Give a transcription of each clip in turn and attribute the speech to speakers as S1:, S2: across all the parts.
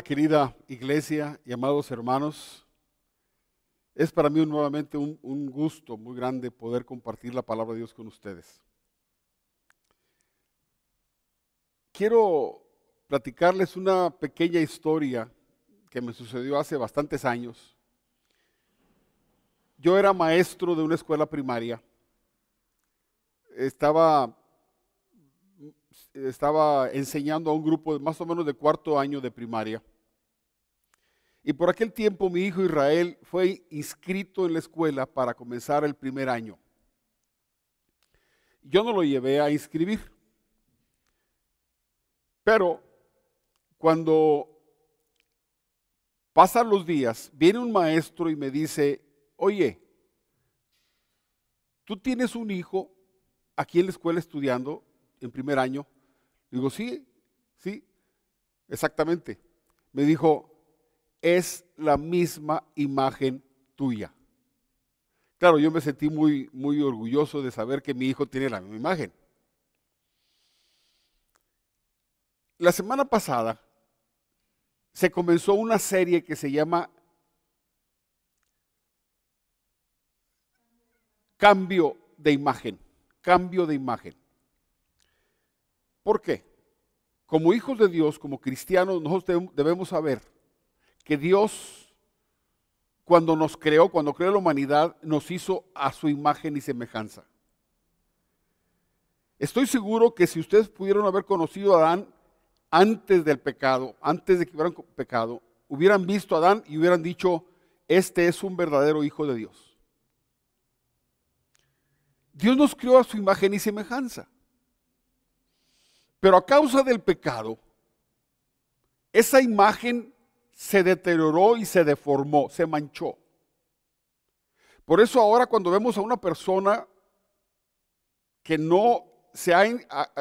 S1: Querida iglesia y amados hermanos. Es para mí nuevamente un, gusto muy grande poder compartir la palabra de Dios con ustedes. Quiero platicarles una pequeña historia que me sucedió hace bastantes años. Yo era maestro de una escuela primaria. Estaba estaba enseñando a un grupo de más o menos de cuarto año de primaria. Y por aquel tiempo mi hijo Israel fue inscrito en la escuela para comenzar el primer año. Yo no lo llevé a inscribir. Pero cuando pasan los días, viene un maestro y me dice, oye, tú tienes un hijo aquí en la escuela estudiando en primer año Digo, sí, sí, exactamente. Me dijo, es la misma imagen tuya. Claro, yo me sentí muy, muy orgulloso de saber que mi hijo tiene la misma imagen. La semana pasada se comenzó una serie que se llama Cambio de imagen. Cambio de imagen. ¿Por qué? Como hijos de Dios, como cristianos, nosotros debemos saber que Dios, cuando nos creó, cuando creó la humanidad, nos hizo a su imagen y semejanza. Estoy seguro que si ustedes pudieron haber conocido a Adán antes del pecado, antes de que hubieran pecado, hubieran visto a Adán y hubieran dicho, este es un verdadero hijo de Dios. Dios nos creó a su imagen y semejanza. Pero a causa del pecado, esa imagen se deterioró y se deformó, se manchó. Por eso ahora cuando vemos a una persona que no se ha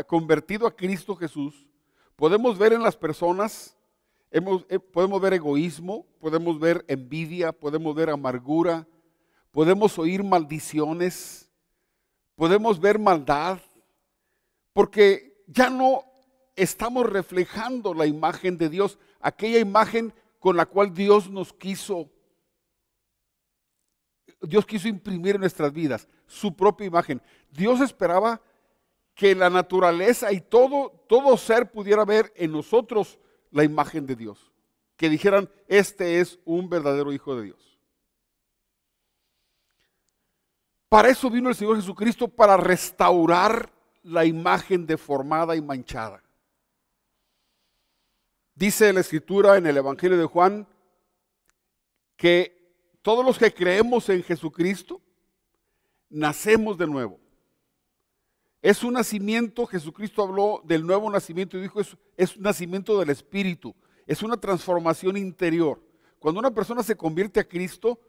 S1: convertido a Cristo Jesús, podemos ver en las personas, eh, podemos ver egoísmo, podemos ver envidia, podemos ver amargura, podemos oír maldiciones, podemos ver maldad, porque ya no estamos reflejando la imagen de Dios, aquella imagen con la cual Dios nos quiso, Dios quiso imprimir en nuestras vidas, su propia imagen. Dios esperaba que la naturaleza y todo, todo ser pudiera ver en nosotros la imagen de Dios. Que dijeran, este es un verdadero Hijo de Dios. Para eso vino el Señor Jesucristo, para restaurar la imagen deformada y manchada. Dice la escritura en el Evangelio de Juan que todos los que creemos en Jesucristo nacemos de nuevo. Es un nacimiento, Jesucristo habló del nuevo nacimiento y dijo, es, es un nacimiento del Espíritu, es una transformación interior. Cuando una persona se convierte a Cristo,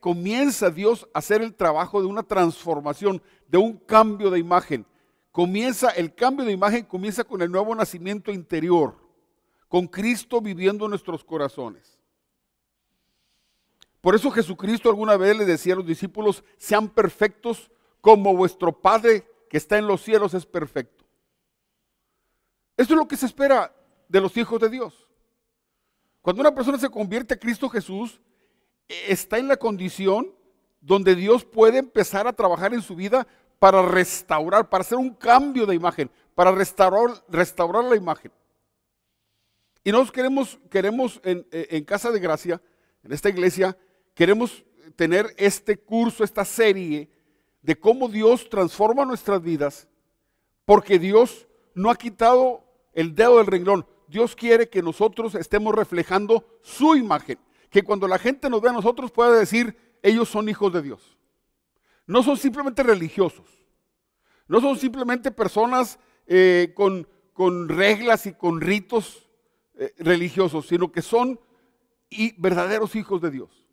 S1: comienza Dios a hacer el trabajo de una transformación, de un cambio de imagen. Comienza, el cambio de imagen comienza con el nuevo nacimiento interior, con Cristo viviendo en nuestros corazones. Por eso Jesucristo alguna vez le decía a los discípulos, sean perfectos como vuestro Padre que está en los cielos es perfecto. Esto es lo que se espera de los hijos de Dios. Cuando una persona se convierte a Cristo Jesús, está en la condición donde Dios puede empezar a trabajar en su vida para restaurar, para hacer un cambio de imagen, para restaurar, restaurar la imagen. Y nosotros queremos, queremos en, en Casa de Gracia, en esta iglesia, queremos tener este curso, esta serie de cómo Dios transforma nuestras vidas, porque Dios no ha quitado el dedo del renglón. Dios quiere que nosotros estemos reflejando su imagen que cuando la gente nos ve a nosotros pueda decir, ellos son hijos de Dios. No son simplemente religiosos, no son simplemente personas eh, con, con, reglas y con ritos eh, religiosos, sino que son verdaderos hijos de Dios.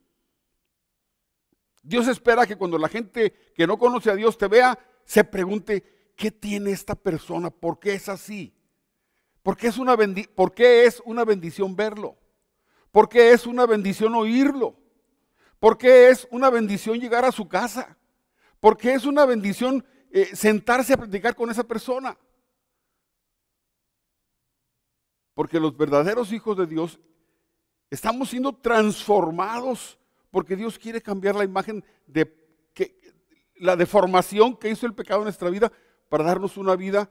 S1: Dios espera que cuando la gente que no conoce a Dios te vea, se pregunte, ¿qué tiene esta persona? ¿Por qué es así? ¿Por qué es una, ¿por qué es una bendición verlo? Porque es una bendición oírlo. Porque es una bendición llegar a su casa. Porque es una bendición eh, sentarse a platicar con esa persona. Porque los verdaderos hijos de Dios estamos siendo transformados porque Dios quiere cambiar la imagen de que, la deformación que hizo el pecado en nuestra vida para darnos una vida,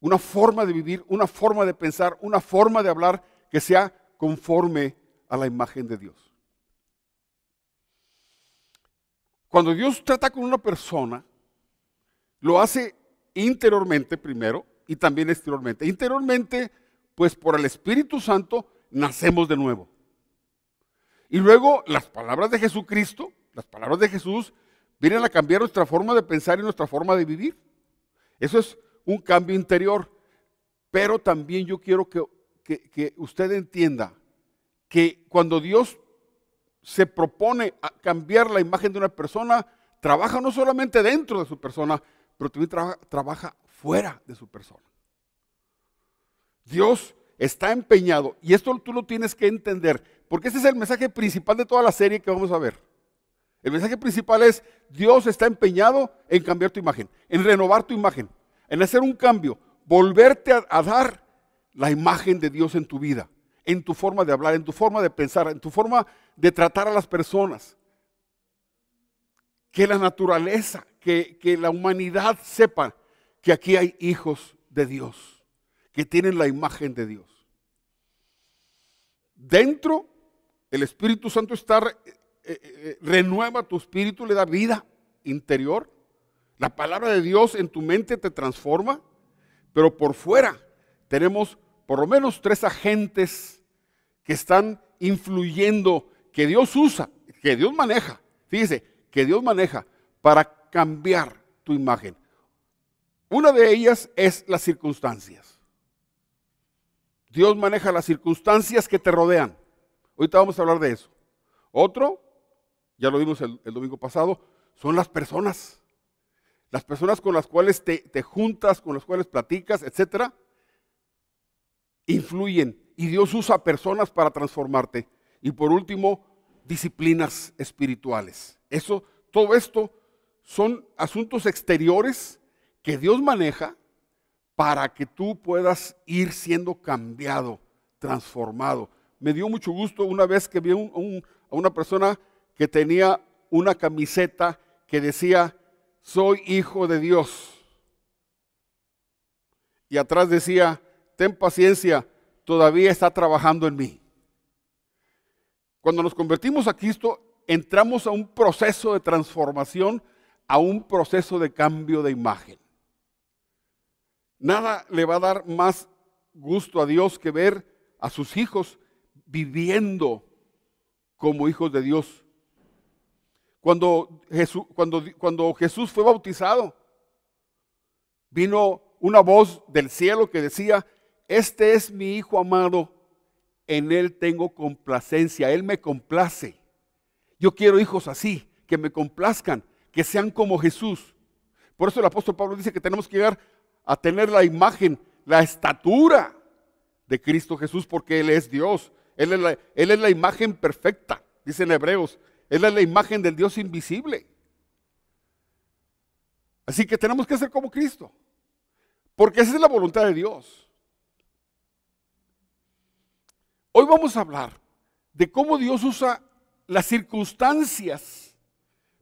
S1: una forma de vivir, una forma de pensar, una forma de hablar que sea conforme a la imagen de Dios. Cuando Dios trata con una persona, lo hace interiormente primero y también exteriormente. Interiormente, pues por el Espíritu Santo nacemos de nuevo. Y luego las palabras de Jesucristo, las palabras de Jesús, vienen a cambiar nuestra forma de pensar y nuestra forma de vivir. Eso es un cambio interior. Pero también yo quiero que, que usted entienda que cuando Dios se propone cambiar la imagen de una persona, trabaja no solamente dentro de su persona, pero también trabaja fuera de su persona. Dios está empeñado, y esto tú lo tienes que entender, porque ese es el mensaje principal de toda la serie que vamos a ver. El mensaje principal es, Dios está empeñado en cambiar tu imagen, en renovar tu imagen, en hacer un cambio, volverte a dar la imagen de Dios en tu vida en tu forma de hablar, en tu forma de pensar, en tu forma de tratar a las personas. Que la naturaleza, que, la humanidad sepa que aquí hay hijos de Dios, que tienen la imagen de Dios. Dentro, el Espíritu Santo está, eh, eh, eh, renueva tu espíritu, le da vida interior. La palabra de Dios en tu mente te transforma, pero por fuera tenemos por lo menos tres agentes que están influyendo, que Dios usa, que Dios maneja. Fíjese, que Dios maneja para cambiar tu imagen. Una de ellas es las circunstancias. Dios maneja las circunstancias que te rodean. Ahorita vamos a hablar de eso. Otro, ya lo vimos el, domingo pasado, son las personas. Las personas con las cuales te, te juntas, con las cuales platicas, etcétera, influyen y Dios usa personas para transformarte. Y por último, disciplinas espirituales. Eso, todo esto son asuntos exteriores que Dios maneja para que tú puedas ir siendo cambiado, transformado. Me dio mucho gusto una vez que vi a una persona que tenía una camiseta que decía, soy hijo de Dios. Y atrás decía, ten paciencia, todavía está trabajando en mí. Cuando nos convertimos a Cristo, entramos a un proceso de transformación, a un proceso de cambio de imagen. Nada le va a dar más gusto a Dios que ver a sus hijos viviendo como hijos de Dios. Cuando Jesús, cuando, Jesús fue bautizado, vino una voz del cielo que decía, este es mi Hijo amado, en Él tengo complacencia, Él me complace. Yo quiero hijos así, que me complazcan, que sean como Jesús. Por eso el apóstol Pablo dice que tenemos que llegar a tener la imagen, la estatura de Cristo Jesús, porque Él es Dios. Él es la, imagen perfecta, dicen Hebreos. Él es la imagen del Dios invisible. Así que tenemos que ser como Cristo, porque esa es la voluntad de Dios. Hoy vamos a hablar de cómo Dios usa las circunstancias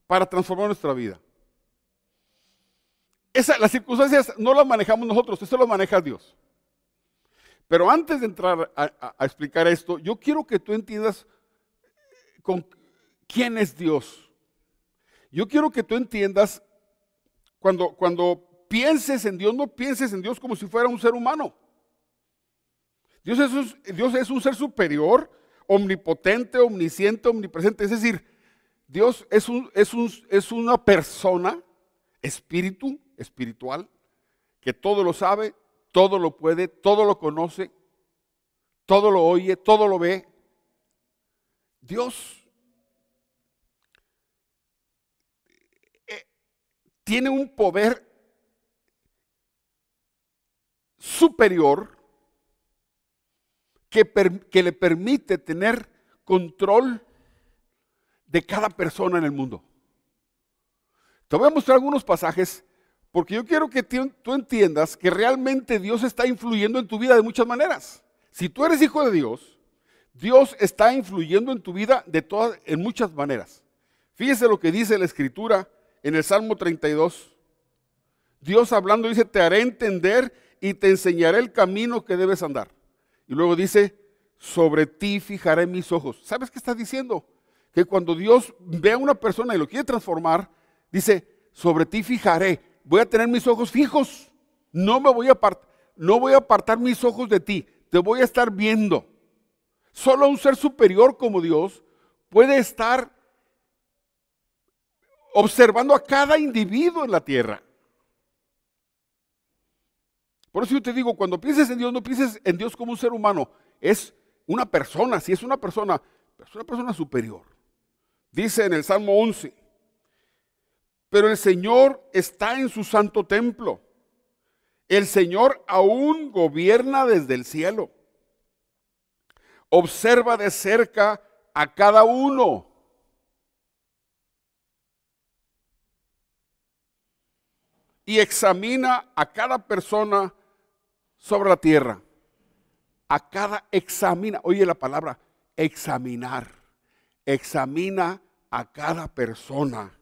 S1: para transformar nuestra vida. las circunstancias no las manejamos nosotros, eso lo maneja Dios. Pero antes de entrar a, explicar esto, yo quiero que tú entiendas con quién es Dios. Yo quiero que tú entiendas cuando, cuando pienses en Dios, no pienses en Dios como si fuera un ser humano. Dios es, un, Dios es un ser superior, omnipotente, omnisciente, omnipresente. Es decir, Dios es, un, es, un, es una persona, espíritu, espiritual, que todo lo sabe, todo lo puede, todo lo conoce, todo lo oye, todo lo ve. Dios eh, tiene un poder superior que, le permite tener control de cada persona en el mundo. Te voy a mostrar algunos pasajes Porque yo quiero que tú entiendas que realmente Dios está influyendo en tu vida de muchas maneras. Si tú eres hijo de Dios, Dios está influyendo en tu vida de todas, en muchas maneras. Fíjese lo que dice la Escritura en el Salmo 32. Dios hablando dice, te haré entender y te enseñaré el camino que debes andar. Y luego dice, sobre ti fijaré mis ojos. ¿Sabes qué está diciendo? Que cuando Dios ve a una persona y lo quiere transformar, dice, sobre ti fijaré, voy a tener mis ojos fijos, no me voy a apartar, no voy a apartar mis ojos de ti, te voy a estar viendo. Solo un ser superior como Dios puede estar observando a cada individuo en la tierra. Por eso yo te digo, cuando pienses en Dios, no pienses en Dios como un ser humano, es una persona, si es una persona, es una persona superior. Dice en el Salmo 11, pero el Señor está en su santo templo. El Señor aún gobierna desde el cielo. Observa de cerca a cada uno. Y examina a cada persona sobre la tierra. A cada examina, oye la palabra, examinar. Examina a cada persona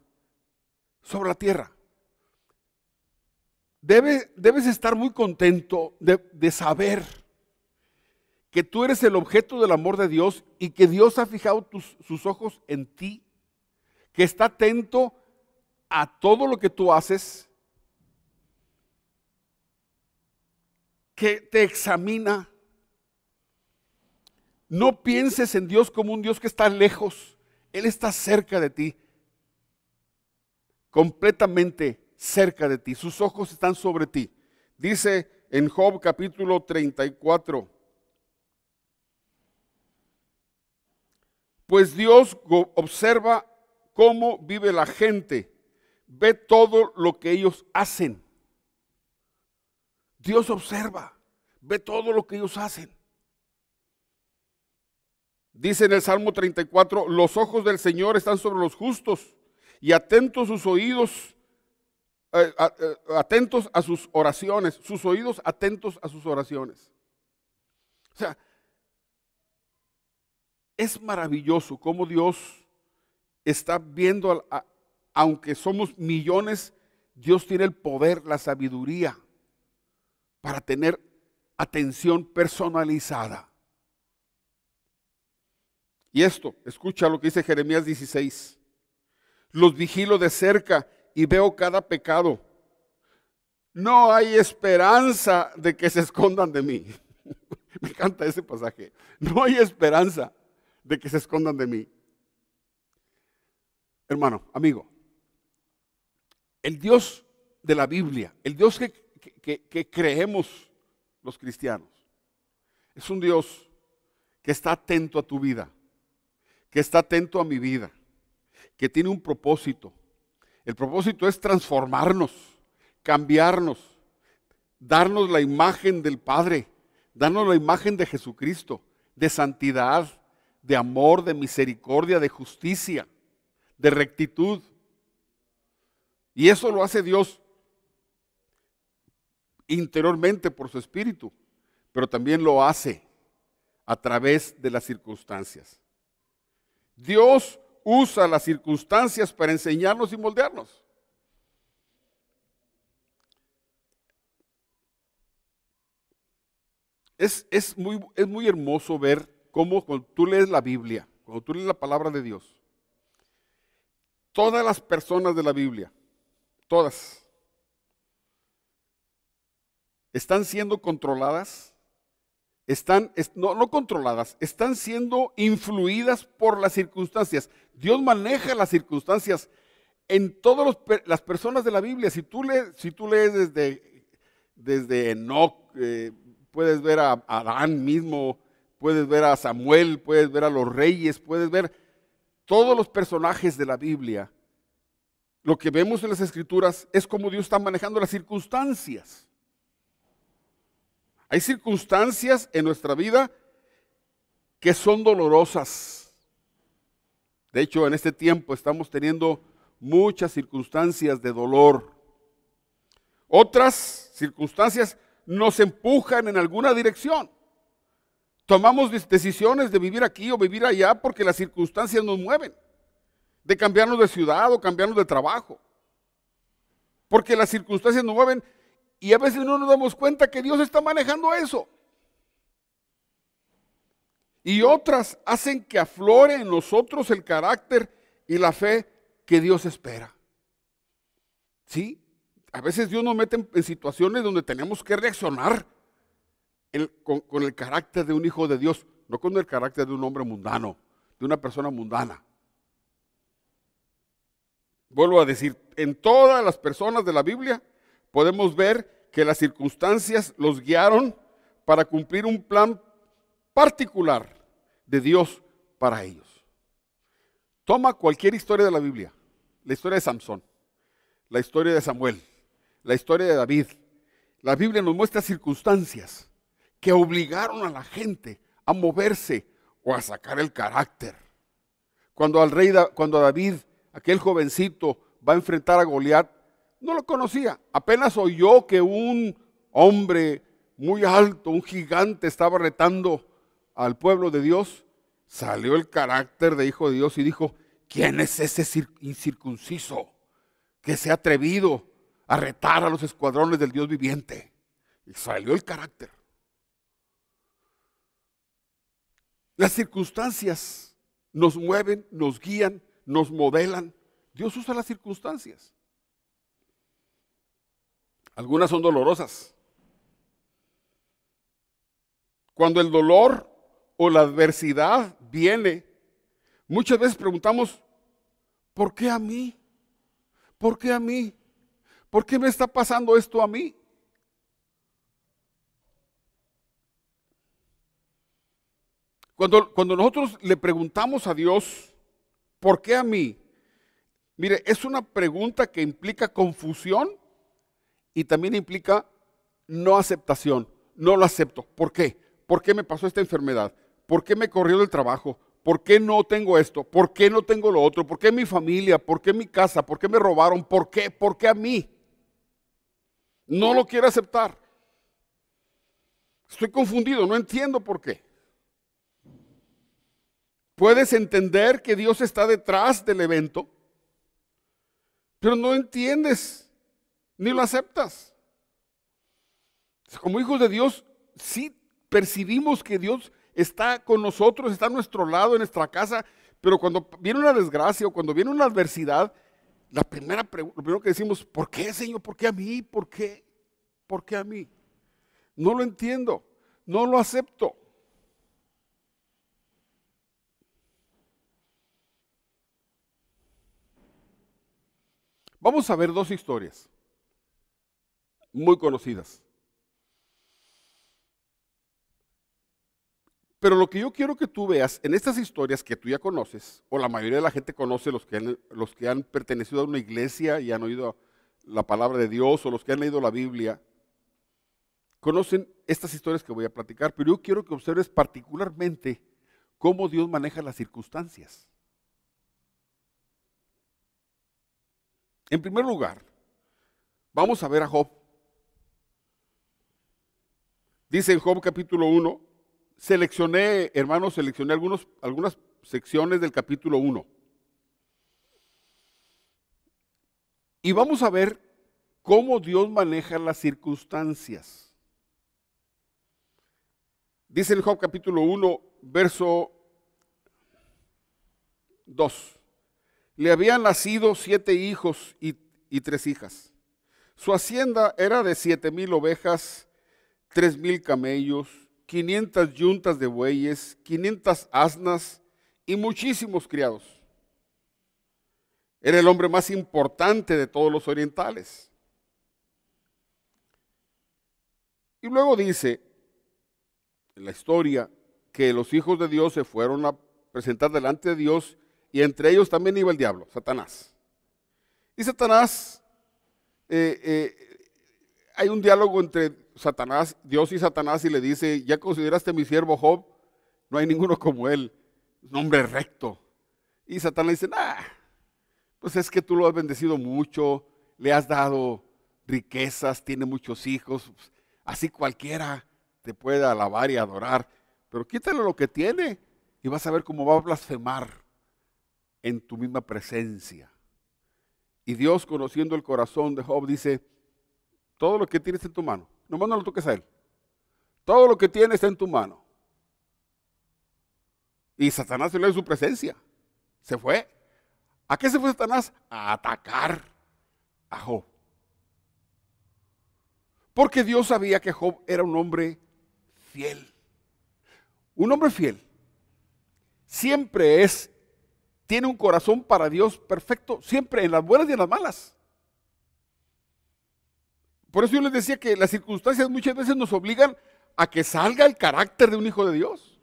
S1: sobre la tierra. debes estar muy contento de, saber que tú eres el objeto del amor de Dios y que Dios ha fijado sus ojos en ti, que está atento a todo lo que tú haces, que te examina. No pienses en Dios como un Dios que está lejos, Él está cerca de ti completamente cerca de ti, sus ojos están sobre ti. Dice en Job capítulo 34, pues Dios observa cómo vive la gente, ve todo lo que ellos hacen. Dios observa, ve todo lo que ellos hacen. Dice en el Salmo 34, los ojos del Señor están sobre los justos y atentos sus oídos, eh, eh, atentos a sus oraciones, sus oídos atentos a sus oraciones. O sea, es maravilloso cómo Dios está viendo, aunque somos millones, Dios tiene el poder, la sabiduría para tener atención personalizada. Y esto, escucha lo que dice Jeremías 16 los vigilo de cerca y veo cada pecado. No hay esperanza de que se escondan de mí. Me encanta ese pasaje. No hay esperanza de que se escondan de mí. Hermano, amigo, el Dios de la Biblia, el Dios que, que, creemos los cristianos, es un Dios que está atento a tu vida, que está atento a mi vida que tiene un propósito. El propósito es transformarnos, cambiarnos, darnos la imagen del Padre, darnos la imagen de Jesucristo, de santidad, de amor, de misericordia, de justicia, de rectitud. Y eso lo hace Dios interiormente por su espíritu, pero también lo hace a través de las circunstancias. Dios usa las circunstancias para enseñarnos y moldearnos. Es, muy, es muy hermoso ver cómo cuando tú lees la Biblia, cuando tú lees la palabra de Dios, todas las personas de la Biblia, todas, están siendo controladas están, no, controladas, están siendo influidas por las circunstancias. Dios maneja las circunstancias en todas las personas de la Biblia. Si tú lees, desde, desde Enoch, eh, puedes ver a Adán mismo, puedes ver a Samuel, puedes ver a los reyes, puedes ver todos los personajes de la Biblia. Lo que vemos en las escrituras es cómo Dios está manejando las circunstancias. Hay circunstancias en nuestra vida que son dolorosas. De hecho, en este tiempo estamos teniendo muchas circunstancias de dolor. Otras circunstancias nos empujan en alguna dirección. Tomamos decisiones de vivir aquí o vivir allá porque las circunstancias nos mueven. De cambiarnos de ciudad o cambiarnos de trabajo. Porque las circunstancias nos mueven y a veces no nos damos cuenta que Dios está manejando eso. Y otras hacen que aflore en nosotros el carácter y la fe que Dios espera. ¿Sí? A veces Dios nos mete en, situaciones donde tenemos que reaccionar con, con el carácter de un hijo de Dios, no con el carácter de un hombre mundano, de una persona mundana. Vuelvo a decir, en todas las personas de la Biblia podemos ver que las circunstancias los guiaron para cumplir un plan particular de Dios para ellos. Toma cualquier historia de la Biblia, la historia de Samson, la historia de Samuel, la historia de David. La Biblia nos muestra circunstancias que obligaron a la gente a moverse o a sacar el carácter. Cuando al rey, cuando David, aquel jovencito, va a enfrentar a Goliat, no lo conocía. Apenas oyó que un hombre muy alto, un gigante, estaba retando al pueblo de Dios salió el carácter de hijo de Dios y dijo, ¿quién es ese incircunciso que se ha atrevido a retar a los escuadrones del Dios viviente? Y salió el carácter. Las circunstancias nos mueven, nos guían, nos modelan. Dios usa las circunstancias. Algunas son dolorosas. Cuando el dolor o la adversidad viene, muchas veces preguntamos, ¿por qué a mí? ¿Por qué a mí? ¿Por qué me está pasando esto a mí? Cuando, cuando nosotros le preguntamos a Dios, ¿por qué a mí? Mire, es una pregunta que implica confusión y también implica no aceptación. No lo acepto. ¿Por qué? ¿Por qué me pasó esta enfermedad? ¿Por qué me corrió del trabajo? ¿Por qué no tengo esto? ¿Por qué no tengo lo otro? ¿Por qué mi familia? ¿Por qué mi casa? ¿Por qué me robaron? ¿Por qué? ¿Por qué a mí? No lo quiero aceptar. Estoy confundido, no entiendo por qué. Puedes entender que Dios está detrás del evento, pero no entiendes ni lo aceptas. Como hijos de Dios, sí percibimos que Dios está con nosotros, está a nuestro lado, en nuestra casa, pero cuando viene una desgracia o cuando viene una adversidad, la primera lo primero que decimos, ¿por qué, Señor? ¿Por qué a mí? ¿Por qué? ¿Por qué a mí? No lo entiendo, no lo acepto. Vamos a ver dos historias muy conocidas. Pero lo que yo quiero que tú veas en estas historias que tú ya conoces, o la mayoría de la gente conoce, los que han, los que han pertenecido a una iglesia y han oído la palabra de Dios, o los que han leído la Biblia, conocen estas historias que voy a platicar, pero yo quiero que observes particularmente cómo Dios maneja las circunstancias. En primer lugar, vamos a ver a Job. Dice en Job capítulo 1, seleccioné, hermanos, seleccioné algunos, algunas secciones del capítulo 1. Y vamos a ver cómo Dios maneja las circunstancias. Dice en Job capítulo 1, verso 2. Le habían nacido siete hijos y, y tres hijas. Su hacienda era de siete mil ovejas, tres mil camellos, 500 yuntas de bueyes, 500 asnas y muchísimos criados. Era el hombre más importante de todos los orientales. Y luego dice en la historia que los hijos de Dios se fueron a presentar delante de Dios y entre ellos también iba el diablo, Satanás. Y Satanás, eh, eh, hay un diálogo entre Satanás, Dios y Satanás y le dice, ¿ya consideraste mi siervo Job? No hay ninguno como él, un hombre recto. Y Satanás le dice, nah, pues es que tú lo has bendecido mucho, le has dado riquezas, tiene muchos hijos, así cualquiera te puede alabar y adorar, pero quítale lo que tiene y vas a ver cómo va a blasfemar en tu misma presencia. Y Dios, conociendo el corazón de Job, dice, todo lo que tienes en tu mano, nomás no lo toques a él. Todo lo que tienes está en tu mano. Y Satanás le dio su presencia. Se fue. ¿A qué se fue Satanás? A atacar a Job. Porque Dios sabía que Job era un hombre fiel. Un hombre fiel siempre es, tiene un corazón para Dios perfecto, siempre en las buenas y en las malas. Por eso yo les decía que las circunstancias muchas veces nos obligan a que salga el carácter de un hijo de Dios.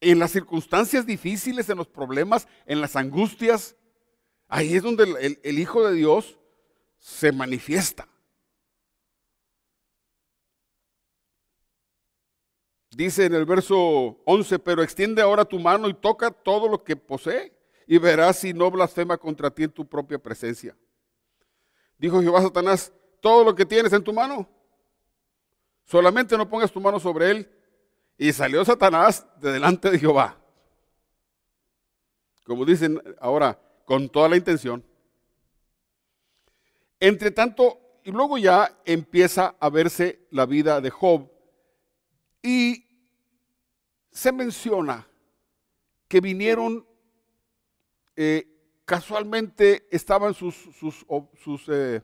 S1: En las circunstancias difíciles, en los problemas, en las angustias, ahí es donde el, el Hijo de Dios se manifiesta. Dice en el verso 11, pero extiende ahora tu mano y toca todo lo que posee y verás si no blasfema contra ti en tu propia presencia. Dijo Jehová Satanás, todo lo que tienes en tu mano, solamente no pongas tu mano sobre él. Y salió Satanás de delante de Jehová. Como dicen ahora, con toda la intención. Entre tanto, y luego ya empieza a verse la vida de Job. Y se menciona que vinieron, eh, casualmente estaban sus, sus, eh,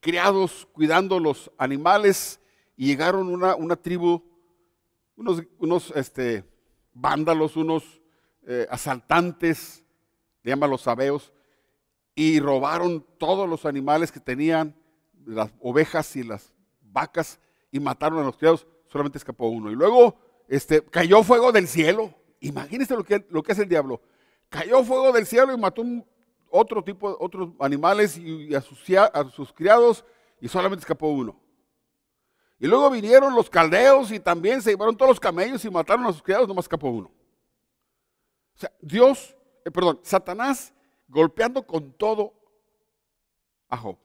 S1: criados cuidando los animales y llegaron una, tribu, unos, este, vándalos, unos eh, asaltantes, llaman los sabeos, y robaron todos los animales que tenían, las ovejas y las vacas, y mataron a los criados, solamente escapó uno. Y luego este, cayó fuego del cielo. Imagínense lo que, lo que hace el diablo. Cayó fuego del cielo y mató otro tipo, otros animales y, a, sus, criados y solamente escapó uno. Y luego vinieron los caldeos y también se llevaron todos los camellos y mataron a sus criados, nomás escapó uno. O sea, Dios, eh, perdón, Satanás golpeando con todo a Job.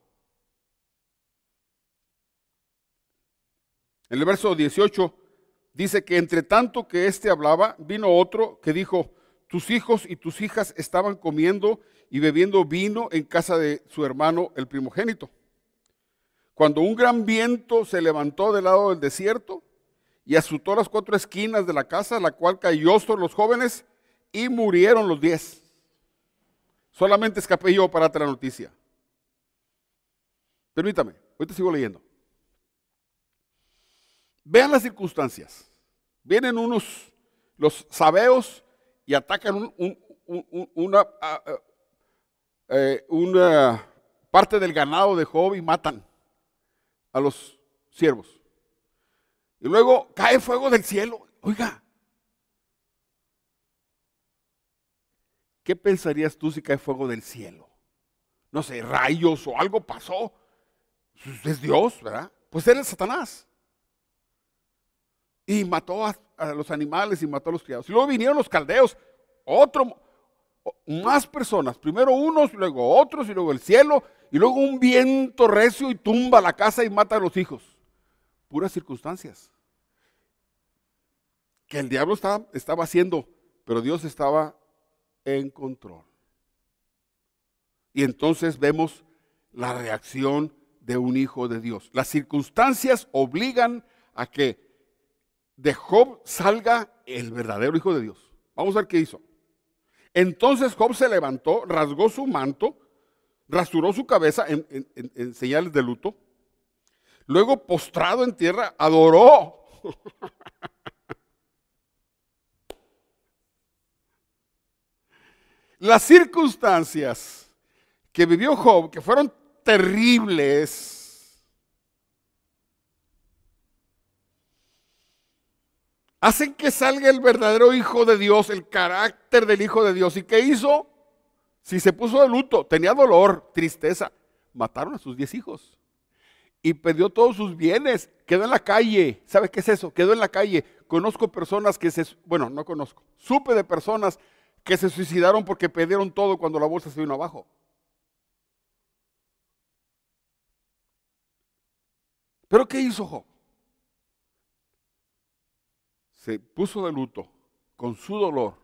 S1: En el verso 18 dice que entre tanto que éste hablaba, vino otro que dijo, tus hijos y tus hijas estaban comiendo y bebiendo vino en casa de su hermano el primogénito. Cuando un gran viento se levantó del lado del desierto y azotó las cuatro esquinas de la casa, la cual cayó sobre los jóvenes y murieron los diez. Solamente escapé yo para la noticia. Permítame, ahorita sigo leyendo. Vean las circunstancias. Vienen unos, los sabeos, y atacan una, ah, ah, eh, una parte del ganado de Job y matan a los siervos. Y luego cae fuego del cielo. Oiga, ¿qué pensarías tú si cae fuego del cielo? No sé, rayos o algo pasó. Es Dios, ¿verdad? Pues él es Satanás. Y mató a, los animales y mató a los criados. Y luego vinieron los caldeos, otro, más personas. Primero unos, luego otros, y luego el cielo, y luego un viento recio y tumba la casa y mata a los hijos. Puras circunstancias. Que el diablo estaba, estaba haciendo, pero Dios estaba en control. Y entonces vemos la reacción de un hijo de Dios. Las circunstancias obligan a que de Job salga el verdadero Hijo de Dios. Vamos a ver qué hizo. Entonces Job se levantó, rasgó su manto, rasuró su cabeza en, señales de luto. Luego, postrado en tierra, adoró. Las circunstancias que vivió Job, que fueron terribles, hacen que salga el verdadero Hijo de Dios, el carácter del Hijo de Dios. ¿Y qué hizo? Si se puso de luto, tenía dolor, tristeza, mataron a sus diez hijos y perdió todos sus bienes, quedó en la calle. ¿Sabe qué es eso? Quedó en la calle. Conozco personas que se, bueno, no conozco, supe de personas que se suicidaron porque perdieron todo cuando la bolsa se vino abajo. Pero ¿qué hizo Job? Se puso de luto con su dolor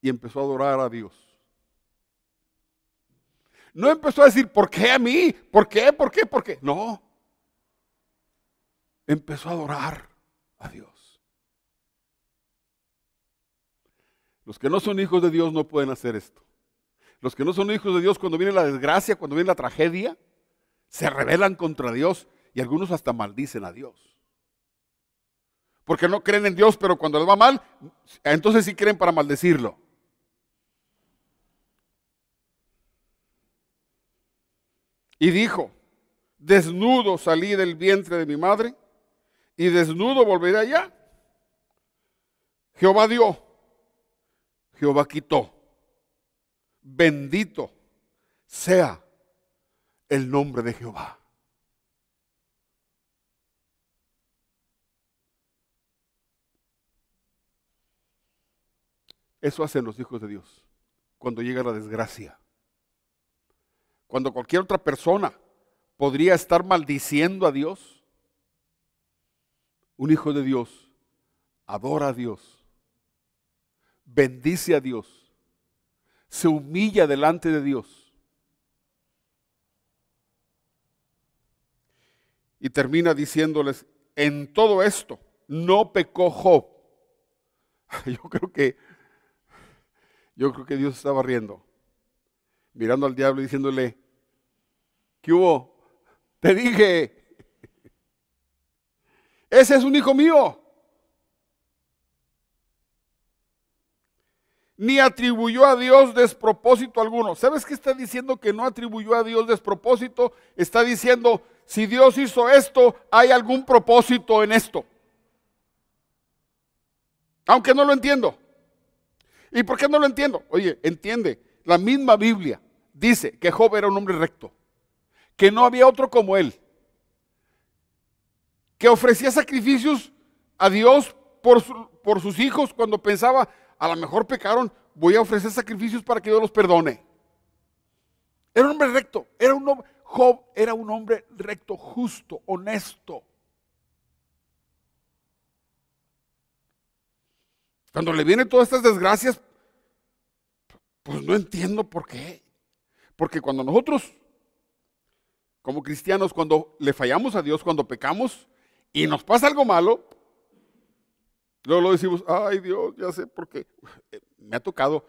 S1: y empezó a adorar a Dios. No empezó a decir, ¿por qué a mí? ¿Por qué? ¿Por qué? ¿Por qué? No. Empezó a adorar a Dios. Los que no son hijos de Dios no pueden hacer esto. Los que no son hijos de Dios, cuando viene la desgracia, cuando viene la tragedia, se rebelan contra Dios y algunos hasta maldicen a Dios. Porque no creen en Dios, pero cuando les va mal, entonces sí creen para maldecirlo. Y dijo, desnudo salí del vientre de mi madre y desnudo volveré allá. Jehová dio, Jehová quitó. Bendito sea el nombre de Jehová. Eso hacen los hijos de Dios cuando llega la desgracia. Cuando cualquier otra persona podría estar maldiciendo a Dios, un hijo de Dios adora a Dios, bendice a Dios, se humilla delante de Dios. Y termina diciéndoles, en todo esto no pecó Job. Yo creo que yo creo que Dios estaba riendo, mirando al diablo y diciéndole, ¿qué hubo? Te dije, ese es un hijo mío. Ni atribuyó a Dios despropósito alguno. ¿Sabes qué está diciendo que no atribuyó a Dios despropósito? Está diciendo, si Dios hizo esto, hay algún propósito en esto. Aunque no lo entiendo. ¿Y por qué no lo entiendo? Oye, entiende, la misma Biblia dice que Job era un hombre recto, que no había otro como él, que ofrecía sacrificios a Dios por, por sus hijos cuando pensaba, a lo mejor pecaron, voy a ofrecer sacrificios para que Dios los perdone. Era un hombre recto, era un Job era un hombre recto, justo, honesto. Cuando le vienen todas estas desgracias, pues no entiendo por qué. Porque cuando nosotros, como cristianos, cuando le fallamos a Dios, cuando pecamos y nos pasa algo malo, luego lo decimos, ay Dios, ya sé por qué. Me ha tocado,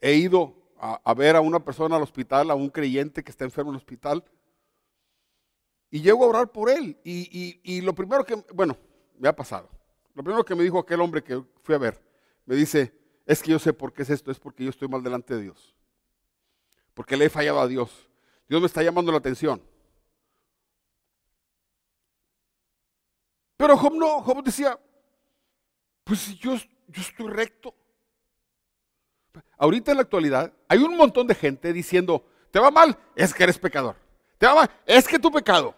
S1: he ido a, ver a una persona al hospital, a un creyente que está enfermo en el hospital, y llego a orar por él. Y, y lo primero que, bueno, me ha pasado. Lo primero que me dijo aquel hombre que fui a ver, me dice, es que yo sé por qué es esto, es porque yo estoy mal delante de Dios. Porque le he fallado a Dios. Dios me está llamando la atención. Pero Job no, Job decía, pues yo, yo estoy recto. Ahorita en la actualidad hay un montón de gente diciendo, te va mal, es que eres pecador. Te va mal, es que tu pecado.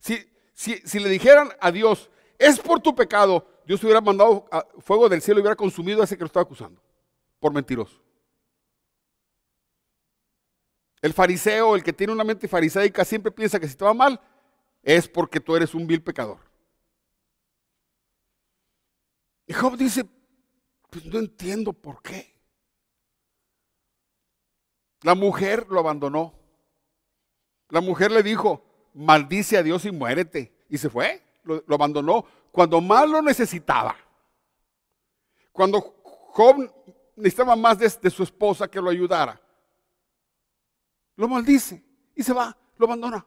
S1: Si, si, si le dijeran a Dios, es por tu pecado, Dios hubiera mandado fuego del cielo y hubiera consumido a ese que lo estaba acusando por mentiroso. El fariseo, el que tiene una mente fariseica, siempre piensa que si te va mal es porque tú eres un vil pecador. Y Job dice, pues no entiendo por qué. La mujer lo abandonó. La mujer le dijo, maldice a Dios y muérete. Y se fue, lo abandonó cuando más lo necesitaba. Cuando Job necesitaba más de, su esposa que lo ayudara. Lo maldice y se va, lo abandona.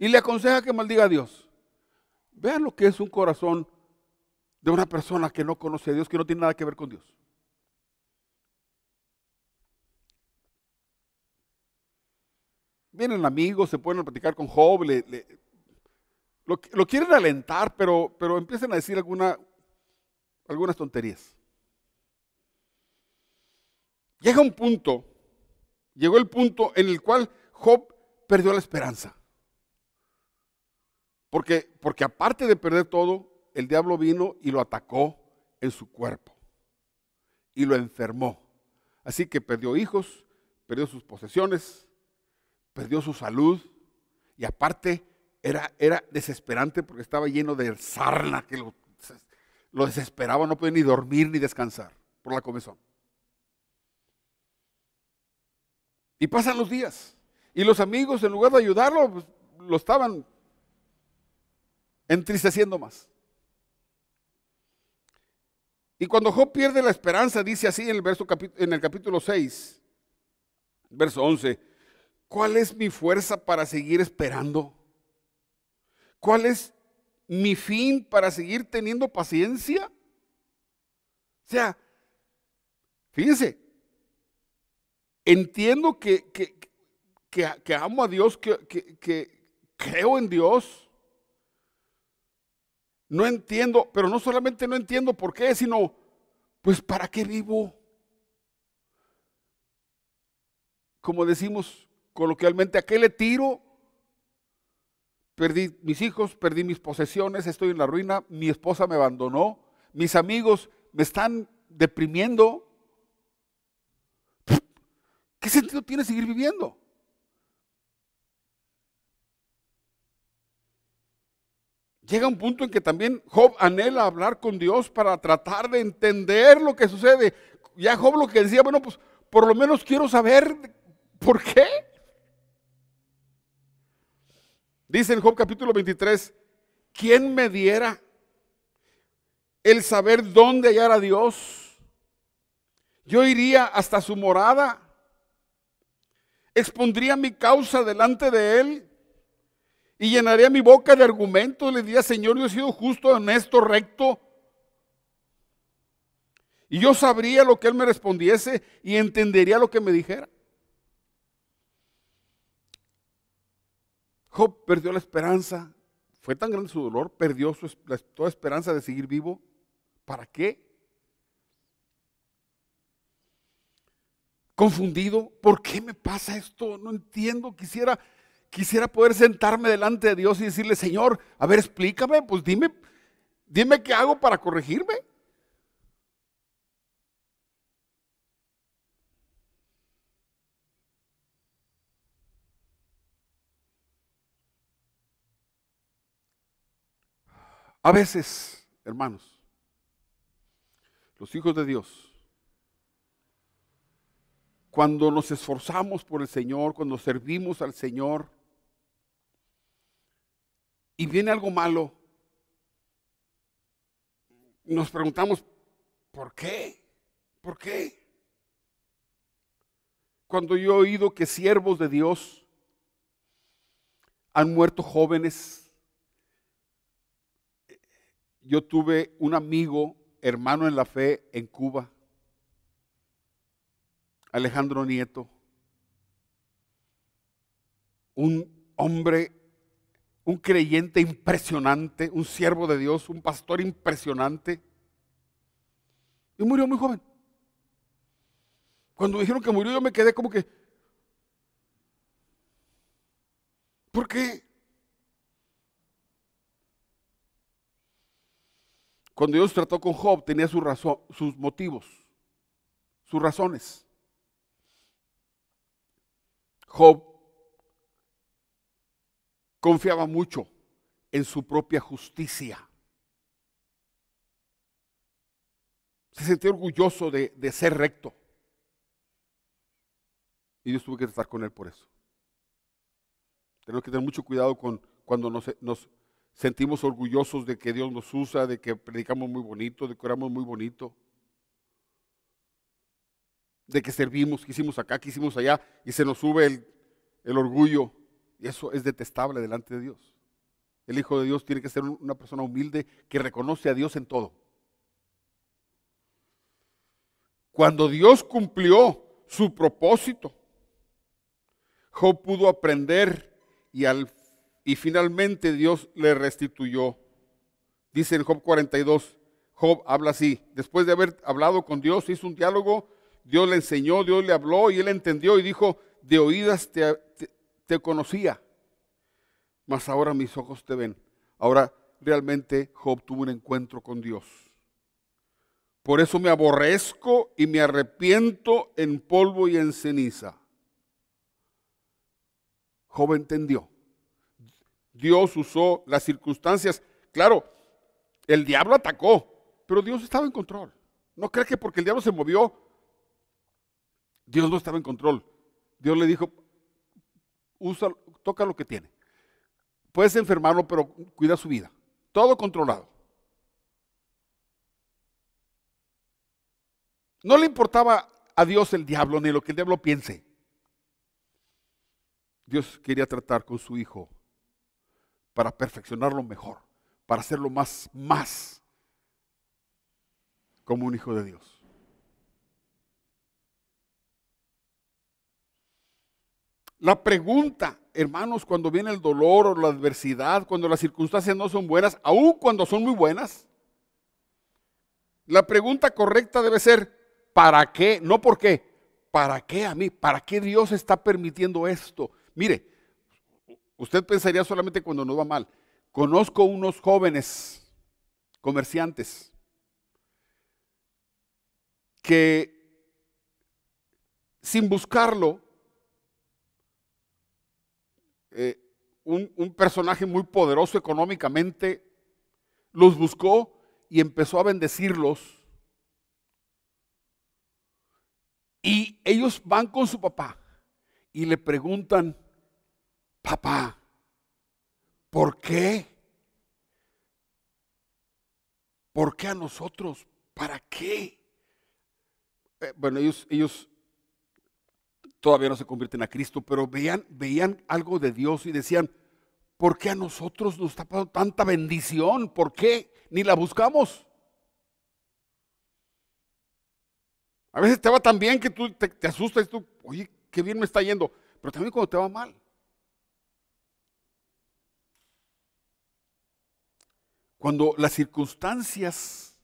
S1: Y le aconseja que maldiga a Dios. Vean lo que es un corazón de una persona que no conoce a Dios, que no tiene nada que ver con Dios. Vienen amigos, se pueden platicar con Job, le, lo, quieren alentar, pero, pero empiezan a decir alguna, algunas tonterías. Llega un punto, llegó el punto en el cual Job perdió la esperanza. Porque, porque aparte de perder todo, el diablo vino y lo atacó en su cuerpo y lo enfermó. Así que perdió hijos, perdió sus posesiones, perdió su salud, Y aparte era, era desesperante porque estaba lleno de sarna que lo, desesperaba, no podía ni dormir ni descansar por la comezón. Y pasan los días. Y los amigos, en lugar de ayudarlo, pues, lo estaban entristeciendo más. Y cuando Job pierde la esperanza, dice así en el, verso, en el capítulo 6, verso 11, ¿cuál es mi fuerza para seguir esperando? ¿Cuál es mi fin para seguir teniendo paciencia? O sea, fíjense, entiendo que, que, amo a Dios, que creo en Dios, no entiendo, pero no solamente no entiendo por qué, sino, pues, ¿para qué vivo? Como decimos coloquialmente, ¿a qué le tiro? Perdí mis hijos, perdí mis posesiones, estoy en la ruina, mi esposa me abandonó, mis amigos me están deprimiendo. ¿Qué sentido tiene seguir viviendo? Llega un punto en que también Job anhela hablar con Dios para tratar de entender lo que sucede. Ya Job lo que decía, bueno, pues por lo menos quiero saber por qué. Dice en Job capítulo 23, ¿quién me diera el saber dónde hallar a Dios? Yo iría hasta su morada, expondría mi causa delante de él y llenaría mi boca de argumentos. Le diría, Señor, yo he sido justo, honesto, recto. Y yo sabría lo que Él me respondiese y entendería lo que me dijera. Perdió la esperanza. Fue tan grande su dolor, perdió toda esperanza de seguir vivo. ¿Para qué? Confundido. ¿Por qué me pasa esto? No entiendo. Quisiera quisiera poder sentarme delante de Dios y decirle, Señor, a ver, explícame, pues dime, dime qué hago para corregirme. A veces, hermanos, los hijos de Dios, cuando nos esforzamos por el Señor, cuando servimos al Señor, y viene algo malo, nos preguntamos, ¿por qué? ¿Por qué? Cuando yo he oído que siervos de Dios han muerto jóvenes, yo tuve un amigo, hermano en la fe, en Cuba, Alejandro Nieto, un hombre un creyente impresionante, un siervo de Dios, un pastor impresionante. Y murió muy joven. Cuando dijeron que murió, yo me quedé como que, ¿por qué? Cuando Dios trató con Job, tenía sus motivos, sus razones. Job confiaba mucho en su propia justicia. Se sentía orgulloso de, ser recto. Y Dios tuvo que estar con él por eso. Tenemos que tener mucho cuidado con cuando nos, sentimos orgullosos de que Dios nos usa, de que predicamos muy bonito, de que oramos muy bonito, de que servimos, que hicimos acá, que hicimos allá, y se nos sube el, el orgullo. Y eso es detestable delante de Dios. El Hijo de Dios tiene que ser una persona humilde que reconoce a Dios en todo. Cuando Dios cumplió su propósito, Job pudo aprender y, al, y finalmente Dios le restituyó. Dice en Job 42, Job habla así, después de haber hablado con Dios, hizo un diálogo, Dios le enseñó, Dios le habló y él entendió y dijo, de oídas te, conocía, mas ahora mis ojos te ven. Ahora realmente Job tuvo un encuentro con Dios. Por eso me aborrezco y me arrepiento en polvo y en ceniza. Job entendió Dios usó las circunstancias. Claro, el diablo atacó, pero Dios estaba en control. No cree que porque el diablo se movió, Dios no estaba en control. Dios le dijo, usa, toca lo que tiene. Puedes enfermarlo, pero cuida su vida. Todo controlado. No le importaba a Dios el diablo ni lo que el diablo piense. Dios quería tratar con su hijo para perfeccionarlo mejor, para hacerlo más, más como un hijo de Dios. La pregunta, hermanos, cuando viene el dolor o la adversidad, cuando las circunstancias no son buenas, aun cuando son muy buenas, la pregunta correcta debe ser, ¿para qué? No por qué, ¿para qué a mí? ¿Para qué Dios está permitiendo esto? Mire, usted pensaría solamente cuando nos va mal. Conozco unos jóvenes comerciantes que sin buscarlo, eh, un, un personaje muy poderoso económicamente los buscó y empezó a bendecirlos. Y ellos van con su papá y le preguntan, papá, ¿por qué? ¿Por qué a nosotros? ¿Para qué? Eh, bueno, ellos, ellos todavía no se convierten a Cristo, pero veían, veían algo de Dios y decían, ¿por qué a nosotros nos está pasando tanta bendición? ¿Por qué? Ni la buscamos. A veces te va tan bien que tú te, te asustas y tú, oye, qué bien me está yendo, pero también cuando te va mal. Cuando las circunstancias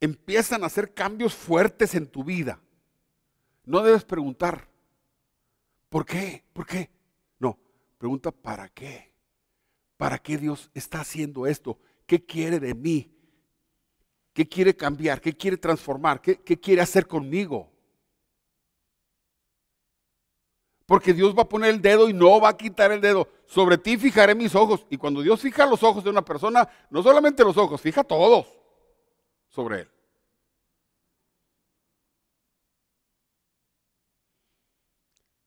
S1: empiezan a hacer cambios fuertes en tu vida, no debes preguntar, ¿Por qué? ¿Por qué? No, pregunta ¿para qué? ¿Para qué Dios está haciendo esto? ¿Qué quiere de mí? ¿Qué quiere cambiar? ¿Qué quiere transformar? ¿Qué, qué quiere hacer conmigo? Porque Dios va a poner el dedo y no va a quitar el dedo. Sobre ti fijaré mis ojos. Y cuando Dios fija los ojos de una persona, no solamente los ojos, fija todos sobre él.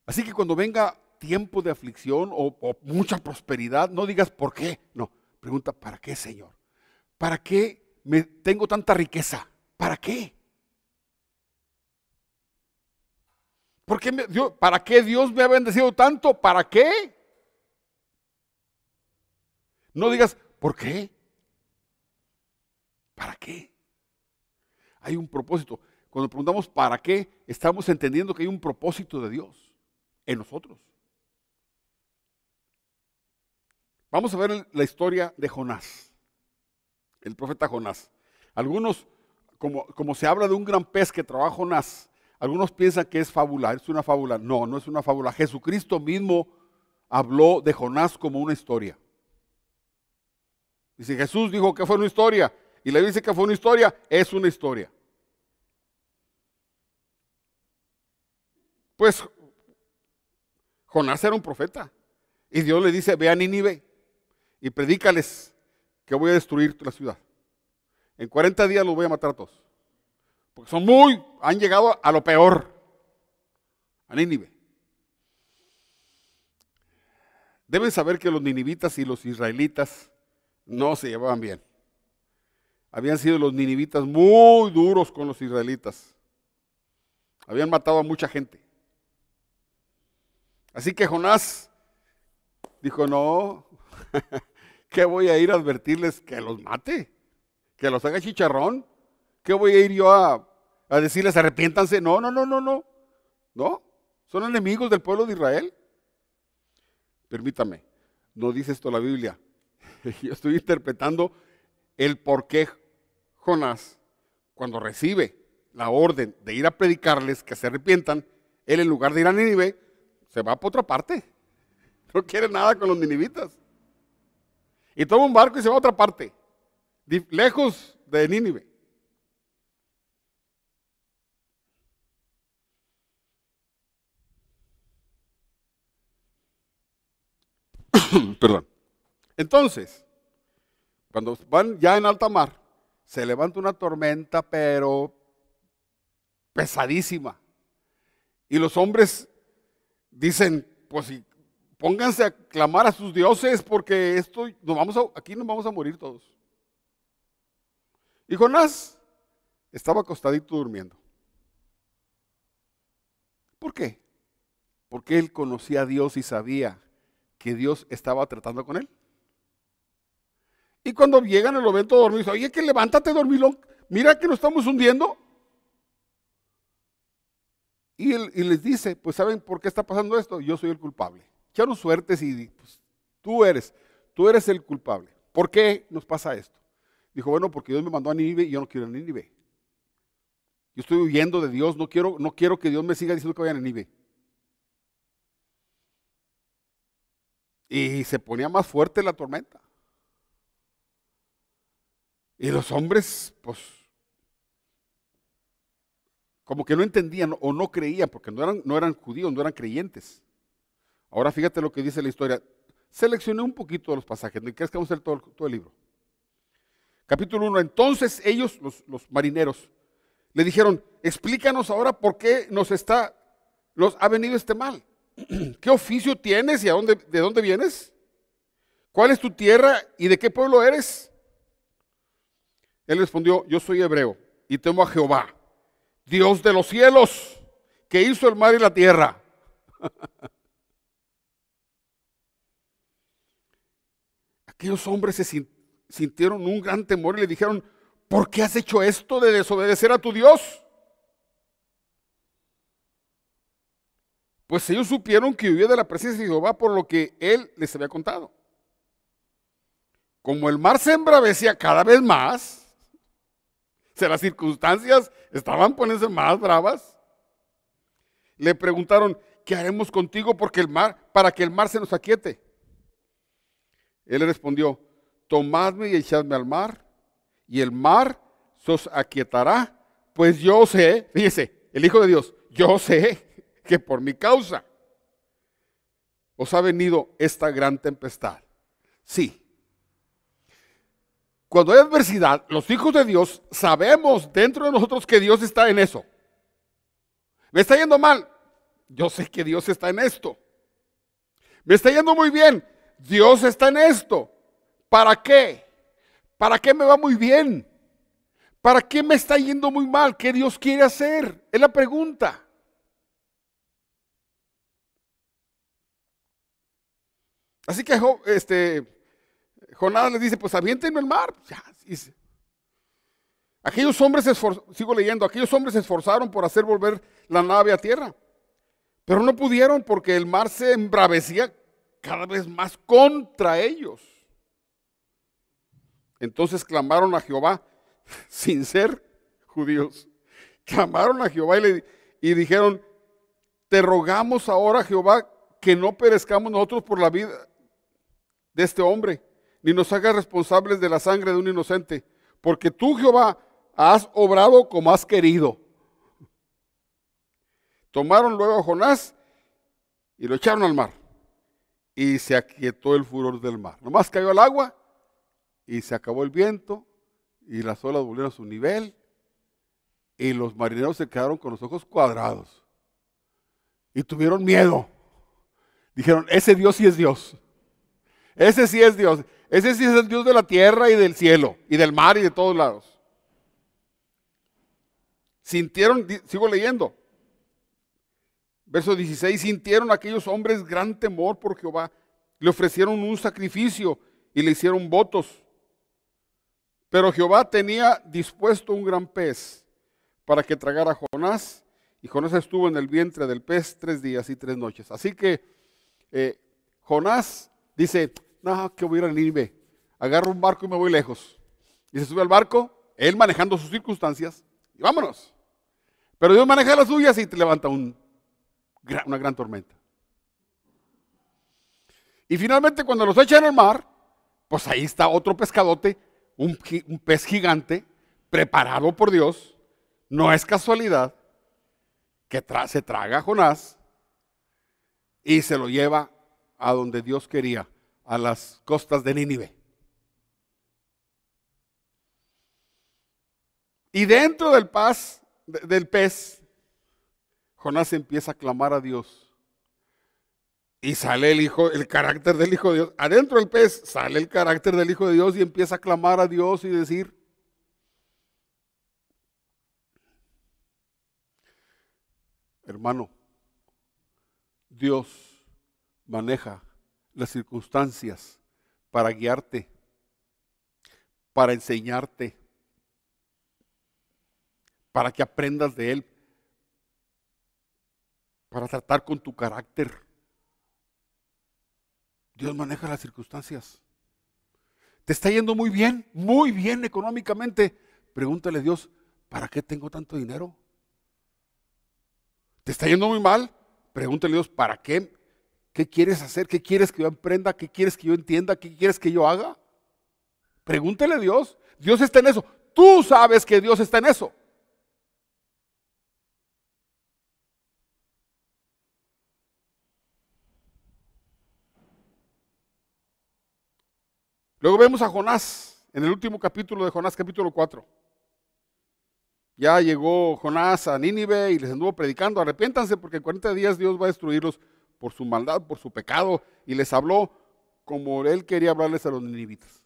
S1: Así que cuando venga tiempo de aflicción o, mucha prosperidad, no digas por qué. No, pregunta, ¿para qué, Señor? ¿Para qué me tengo tanta riqueza? ¿Para qué? ¿Por qué ¿Para qué Dios me ha bendecido tanto? ¿Para qué? No digas, ¿por qué? ¿Para qué? Hay un propósito. Cuando preguntamos para qué, estamos entendiendo que hay un propósito de Dios en nosotros. Vamos a ver la historia de Jonás, el profeta Jonás. Algunos, como, como se habla de un gran pez que trabaja Jonás, algunos piensan que es fábula, es una fábula. No, no es una fábula. Jesucristo mismo habló de Jonás como una historia. Dice, Jesús dijo que fue una historia. Y le dice que fue una historia, es una historia. Pues Jonás era un profeta. Y Dios le dice, ve a Nínive y predícales que voy a destruir la ciudad. En 40 días los voy a matar a todos. Porque son muy, han llegado a lo peor. A Nínive. Deben saber que los ninivitas y los israelitas no se llevaban bien. Habían sido los ninivitas muy duros con los israelitas. Habían matado a mucha gente. Así que Jonás dijo, no, ¿qué voy a ir a advertirles que los mate? ¿Que los haga chicharrón? ¿Qué voy a ir yo a, a decirles arrepiéntanse? No, no, no, no, no. No, son enemigos del pueblo de Israel. Permítame, no dice esto la Biblia. Yo estoy interpretando el por qué Jonás, cuando recibe la orden de ir a predicarles que se arrepientan, él en lugar de ir a Nínive, se va por otra parte. No quiere nada con los ninivitas. Y toma un barco y se va a otra parte, lejos de Nínive. Perdón. Entonces, cuando van ya en alta mar, se levanta una tormenta, pero pesadísima. Y los hombres dicen, pues pónganse a clamar a sus dioses porque esto, nos vamos aquí nos vamos a morir todos. Y Jonás estaba acostadito durmiendo. ¿Por qué? Porque él conocía a Dios y sabía que Dios estaba tratando con él. Y cuando llegan el momento de dormir, dice, oye, que levántate, dormilón, mira que nos estamos hundiendo. Y, les dice, pues ¿saben por qué está pasando esto? Yo soy el culpable. Echaron suertes y pues, tú eres, tú eres el culpable. ¿Por qué nos pasa esto? Dijo, bueno, porque Dios me mandó a Nínive y yo no quiero a Nínive. Yo estoy huyendo de Dios, no quiero, no quiero que Dios me siga diciendo que vaya a Nínive. Y se ponía más fuerte la tormenta. Y los hombres, pues, como que no entendían o no creían, porque no eran, no eran judíos, no eran creyentes. Ahora fíjate lo que dice la historia. Seleccioné un poquito de los pasajes, ¿no crees que vamos a hacer todo, el libro? Capítulo 1. Entonces ellos, los, los, marineros, le dijeron, explícanos ahora por qué nos está, nos ha venido este mal. ¿Qué oficio tienes y a dónde, de dónde vienes? ¿Cuál es tu tierra y de qué pueblo eres? Él respondió, yo soy hebreo y temo a Jehová, Dios de los cielos, que hizo el mar y la tierra. Aquellos hombres se sintieron un gran temor y le dijeron, ¿por qué has hecho esto de desobedecer a tu Dios? Pues ellos supieron que huía de la presencia de Jehová por lo que él les había contado. Como el mar se embravecía cada vez más, sea, las circunstancias estaban poniéndose más bravas. Le preguntaron, ¿qué haremos contigo porque el mar, para que el mar se nos aquiete? Él respondió, tomadme y echadme al mar, y el mar se os aquietará, pues yo sé, fíjese, el Hijo de Dios, yo sé que por mi causa os ha venido esta gran tempestad. Sí, cuando hay adversidad, los hijos de Dios sabemos dentro de nosotros que Dios está en eso. Me está yendo mal. Yo sé que Dios está en esto. Me está yendo muy bien. Dios está en esto. ¿Para qué? ¿Para qué me va muy bien? ¿Para qué me está yendo muy mal? ¿Qué Dios quiere hacer? Es la pregunta. Así que este, Jonás le dice, pues aviéntenme el mar. Aquellos hombres sigo leyendo, aquellos hombres se esforzaron por hacer volver la nave a tierra, pero no pudieron porque el mar se embravecía cada vez más contra ellos. Entonces clamaron a Jehová sin ser judíos. Clamaron a Jehová y, le, y dijeron, te rogamos ahora, Jehová, que no perezcamos nosotros por la vida de este hombre ni nos hagas responsables de la sangre de un inocente, porque tú, Jehová, has obrado como has querido. Tomaron luego a Jonás y lo echaron al mar. Y se aquietó el furor del mar. Nomás cayó al agua y se acabó el viento y las olas volvieron a su nivel. Y los marineros se quedaron con los ojos cuadrados. Y tuvieron miedo. Dijeron, ese Dios sí es Dios. Ese sí es Dios. Ese sí es el Dios de la tierra y del cielo, y del mar y de todos lados. Sintieron, sigo leyendo, verso 16, sintieron aquellos hombres gran temor por Jehová, le ofrecieron un sacrificio y le hicieron votos. Pero Jehová tenía dispuesto un gran pez para que tragara a Jonás, y Jonás estuvo en el vientre del pez tres días y tres noches. Así que eh, Jonás dice, que voy a ir a Nínive. Agarro un barco y me voy lejos. Y se sube al barco, él manejando sus circunstancias, y vámonos. Pero Dios maneja las suyas y te levanta una gran tormenta. Y finalmente cuando los echan al mar, pues ahí está otro pescadote, un pez gigante, preparado por Dios. No es casualidad que se traga a Jonás y se lo lleva a donde Dios quería a las costas de Nínive. Y dentro del paz, del pez, Jonás empieza a clamar a Dios. Y sale el hijo, el carácter del hijo de Dios. Adentro del pez sale el carácter del hijo de Dios y empieza a clamar a Dios y decir, hermano, Dios maneja las circunstancias para guiarte, para enseñarte, para que aprendas de Él, para tratar con tu carácter. Dios maneja las circunstancias. Te está yendo muy bien, muy bien económicamente. Pregúntale a Dios, ¿para qué tengo tanto dinero? ¿Te está yendo muy mal? Pregúntale a Dios, ¿para qué? ¿Qué quieres hacer? ¿Qué quieres que yo emprenda? ¿Qué quieres que yo entienda? ¿Qué quieres que yo haga? Pregúntale a Dios. Dios está en eso. Tú sabes que Dios está en eso. Luego vemos a Jonás, en el último capítulo de Jonás, capítulo 4. Ya llegó Jonás a Nínive y les anduvo predicando, arrepiéntanse porque en 40 días Dios va a destruirlos por su maldad, por su pecado, y les habló como él quería hablarles a los ninivitas.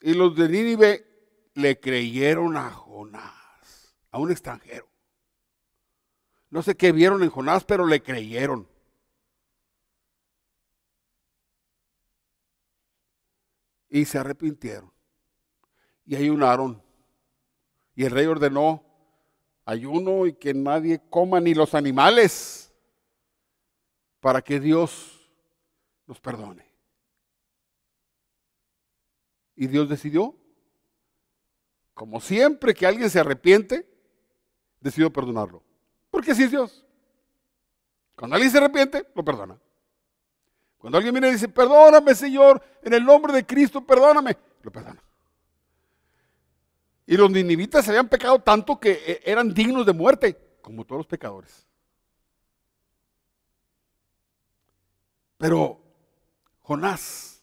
S1: Y los de Nínive le creyeron a Jonás, a un extranjero. No sé qué vieron en Jonás, pero le creyeron. y se arrepintieron y ayunaron. Y el rey ordenó ayuno y que nadie coma ni los animales para que Dios nos perdone. Y Dios decidió, como siempre que alguien se arrepiente, decidió perdonarlo. Porque así es Dios. Cuando alguien se arrepiente, lo perdona. Cuando alguien viene y dice, perdóname Señor, en el nombre de Cristo, perdóname, lo perdona. Y los ninivitas habían pecado tanto que eh, eran dignos de muerte, como todos los pecadores. Pero Jonás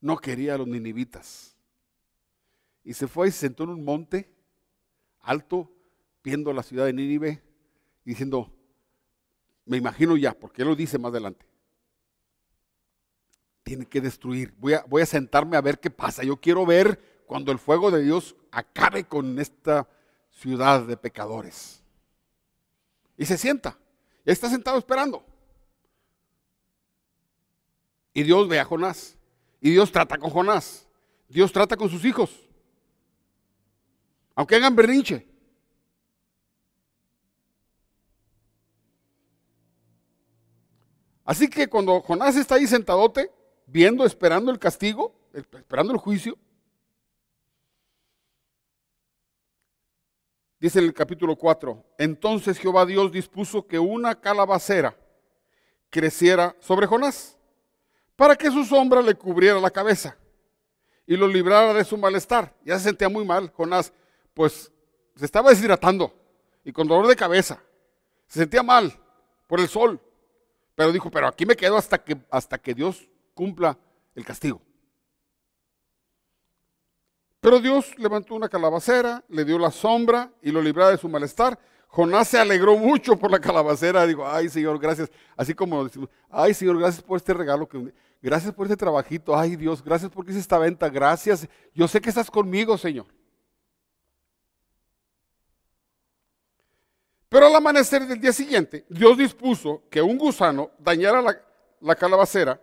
S1: no quería a los ninivitas. Y se fue y se sentó en un monte alto, viendo la ciudad de Nínive, diciendo, me imagino ya, porque él lo dice más adelante tiene que destruir. Voy a, voy a sentarme a ver qué pasa. Yo quiero ver cuando el fuego de Dios acabe con esta ciudad de pecadores. Y se sienta. Y está sentado esperando. Y Dios ve a Jonás. Y Dios trata con Jonás. Dios trata con sus hijos. Aunque hagan berrinche. Así que cuando Jonás está ahí sentadote, viendo, esperando el castigo, esperando el juicio. Dice en el capítulo 4, entonces Jehová Dios dispuso que una calabacera creciera sobre Jonás, para que su sombra le cubriera la cabeza y lo librara de su malestar. Ya se sentía muy mal, Jonás, pues se estaba deshidratando y con dolor de cabeza. Se sentía mal por el sol, pero dijo, pero aquí me quedo hasta que, hasta que Dios cumpla el castigo. Pero Dios levantó una calabacera, le dio la sombra y lo libró de su malestar. Jonás se alegró mucho por la calabacera. Digo, ay Señor, gracias. Así como decimos, ay Señor, gracias por este regalo. Que, gracias por este trabajito. Ay Dios, gracias porque hice esta venta. Gracias. Yo sé que estás conmigo, Señor. Pero al amanecer del día siguiente, Dios dispuso que un gusano dañara la, la calabacera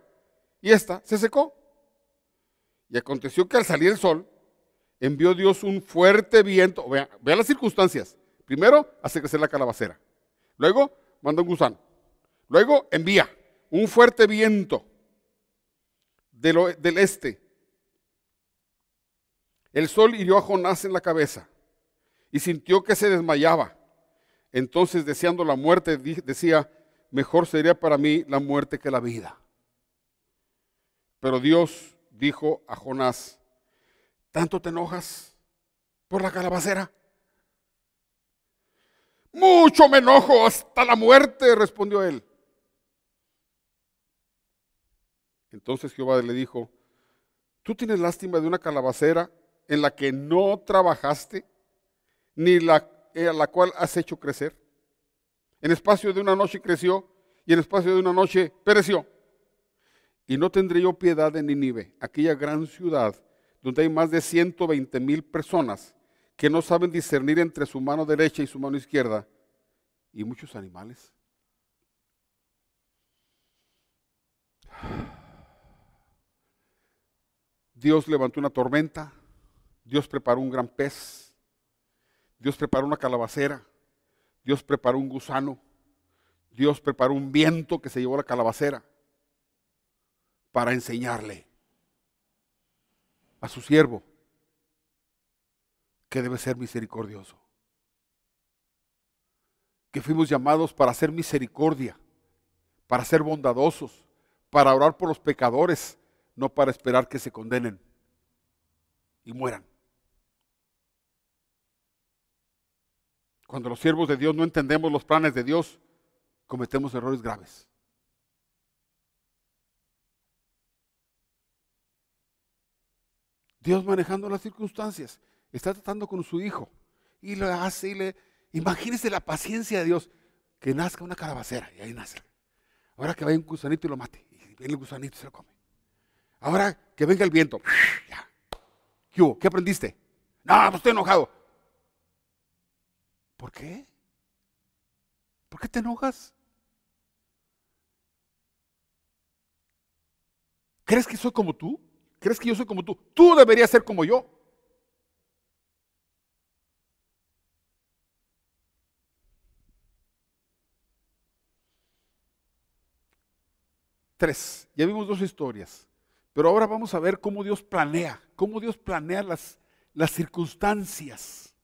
S1: y esta se secó. Y aconteció que al salir el sol, envió Dios un fuerte viento. Vean, las circunstancias. Primero, hace crecer la calabacera. Luego, manda un gusano. Luego, envía un fuerte viento del, este. El sol hirió a Jonás en la cabeza y sintió que se desmayaba. Entonces, deseando la muerte, decía, mejor sería para mí la muerte que la vida. Pero Dios dijo a Jonás, ¿tanto te enojas por la calabacera? Mucho me enojo hasta la muerte, respondió él. Entonces Jehová le dijo, tú tienes lástima de una calabacera en la que no trabajaste, ni la, eh, la cual has hecho crecer. En espacio de una noche creció y en espacio de una noche pereció. Y no tendré yo piedad de Nínive, aquella gran ciudad donde hay más de 120 mil personas que no saben discernir entre su mano derecha y su mano izquierda, y muchos animales. Dios levantó una tormenta, Dios preparó un gran pez, Dios preparó una calabacera, Dios preparó un gusano, Dios preparó un viento que se llevó a la calabacera para enseñarle a su siervo que debe ser misericordioso. Que fuimos llamados para hacer misericordia, para ser bondadosos, para orar por los pecadores, no para esperar que se condenen y mueran. Cuando los siervos de Dios no entendemos los planes de Dios, cometemos errores graves. Dios manejando las circunstancias, está tratando con su hijo y le hace y le... Imagínese la paciencia de Dios, que nazca una calabacera y ahí nace. Ahora que vaya un gusanito y lo mate, y viene el gusanito y se lo come. Ahora que venga el viento. ¿Qué, ¿Qué aprendiste? No, pues estoy enojado. ¿Por qué? ¿Por qué te enojas? ¿Crees que soy como tú? ¿Crees que yo soy como tú? Tú deberías ser como yo. Tres. Ya vimos dos historias. Pero ahora vamos a ver cómo Dios planea, cómo Dios planea las, las circunstancias.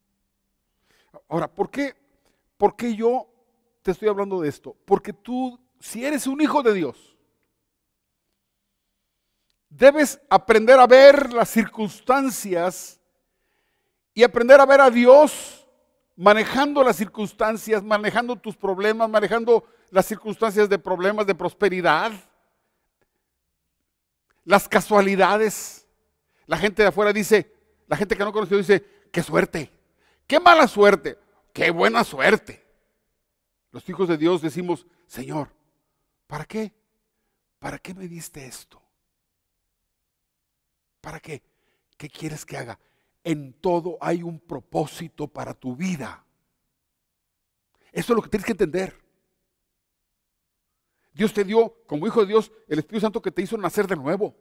S1: Ahora, ¿por qué, ¿por qué yo te estoy hablando de esto? Porque tú, si eres un hijo de Dios, debes aprender a ver las circunstancias y aprender a ver a Dios manejando las circunstancias, manejando tus problemas, manejando las circunstancias de problemas de prosperidad las casualidades. La gente de afuera dice, la gente que no conoció dice, qué suerte, qué mala suerte, qué buena suerte. Los hijos de Dios decimos, Señor, ¿para qué? ¿Para qué me diste esto? ¿Para qué? ¿Qué quieres que haga? En todo hay un propósito para tu vida. Eso es lo que tienes que entender. Dios te dio, como hijo de Dios, el Espíritu Santo que te hizo nacer de nuevo.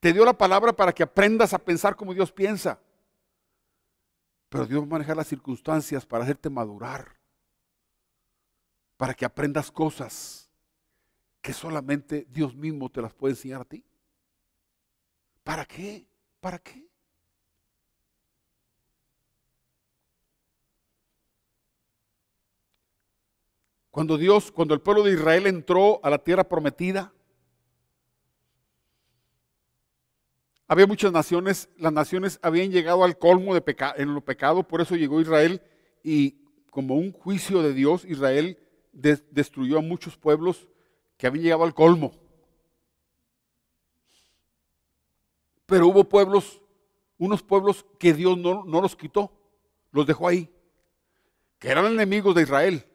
S1: Te dio la palabra para que aprendas a pensar como Dios piensa. Pero Dios va a manejar las circunstancias para hacerte madurar. Para que aprendas cosas que solamente Dios mismo te las puede enseñar a ti. ¿Para qué? ¿Para qué? Cuando Dios, cuando el pueblo de Israel entró a la tierra prometida, había muchas naciones, las naciones habían llegado al colmo de en lo pecado, por eso llegó Israel y como un juicio de Dios, Israel destruyó a muchos pueblos que habían llegado al colmo. Pero hubo pueblos, unos pueblos que Dios no los quitó, los dejó ahí, que eran enemigos de Israel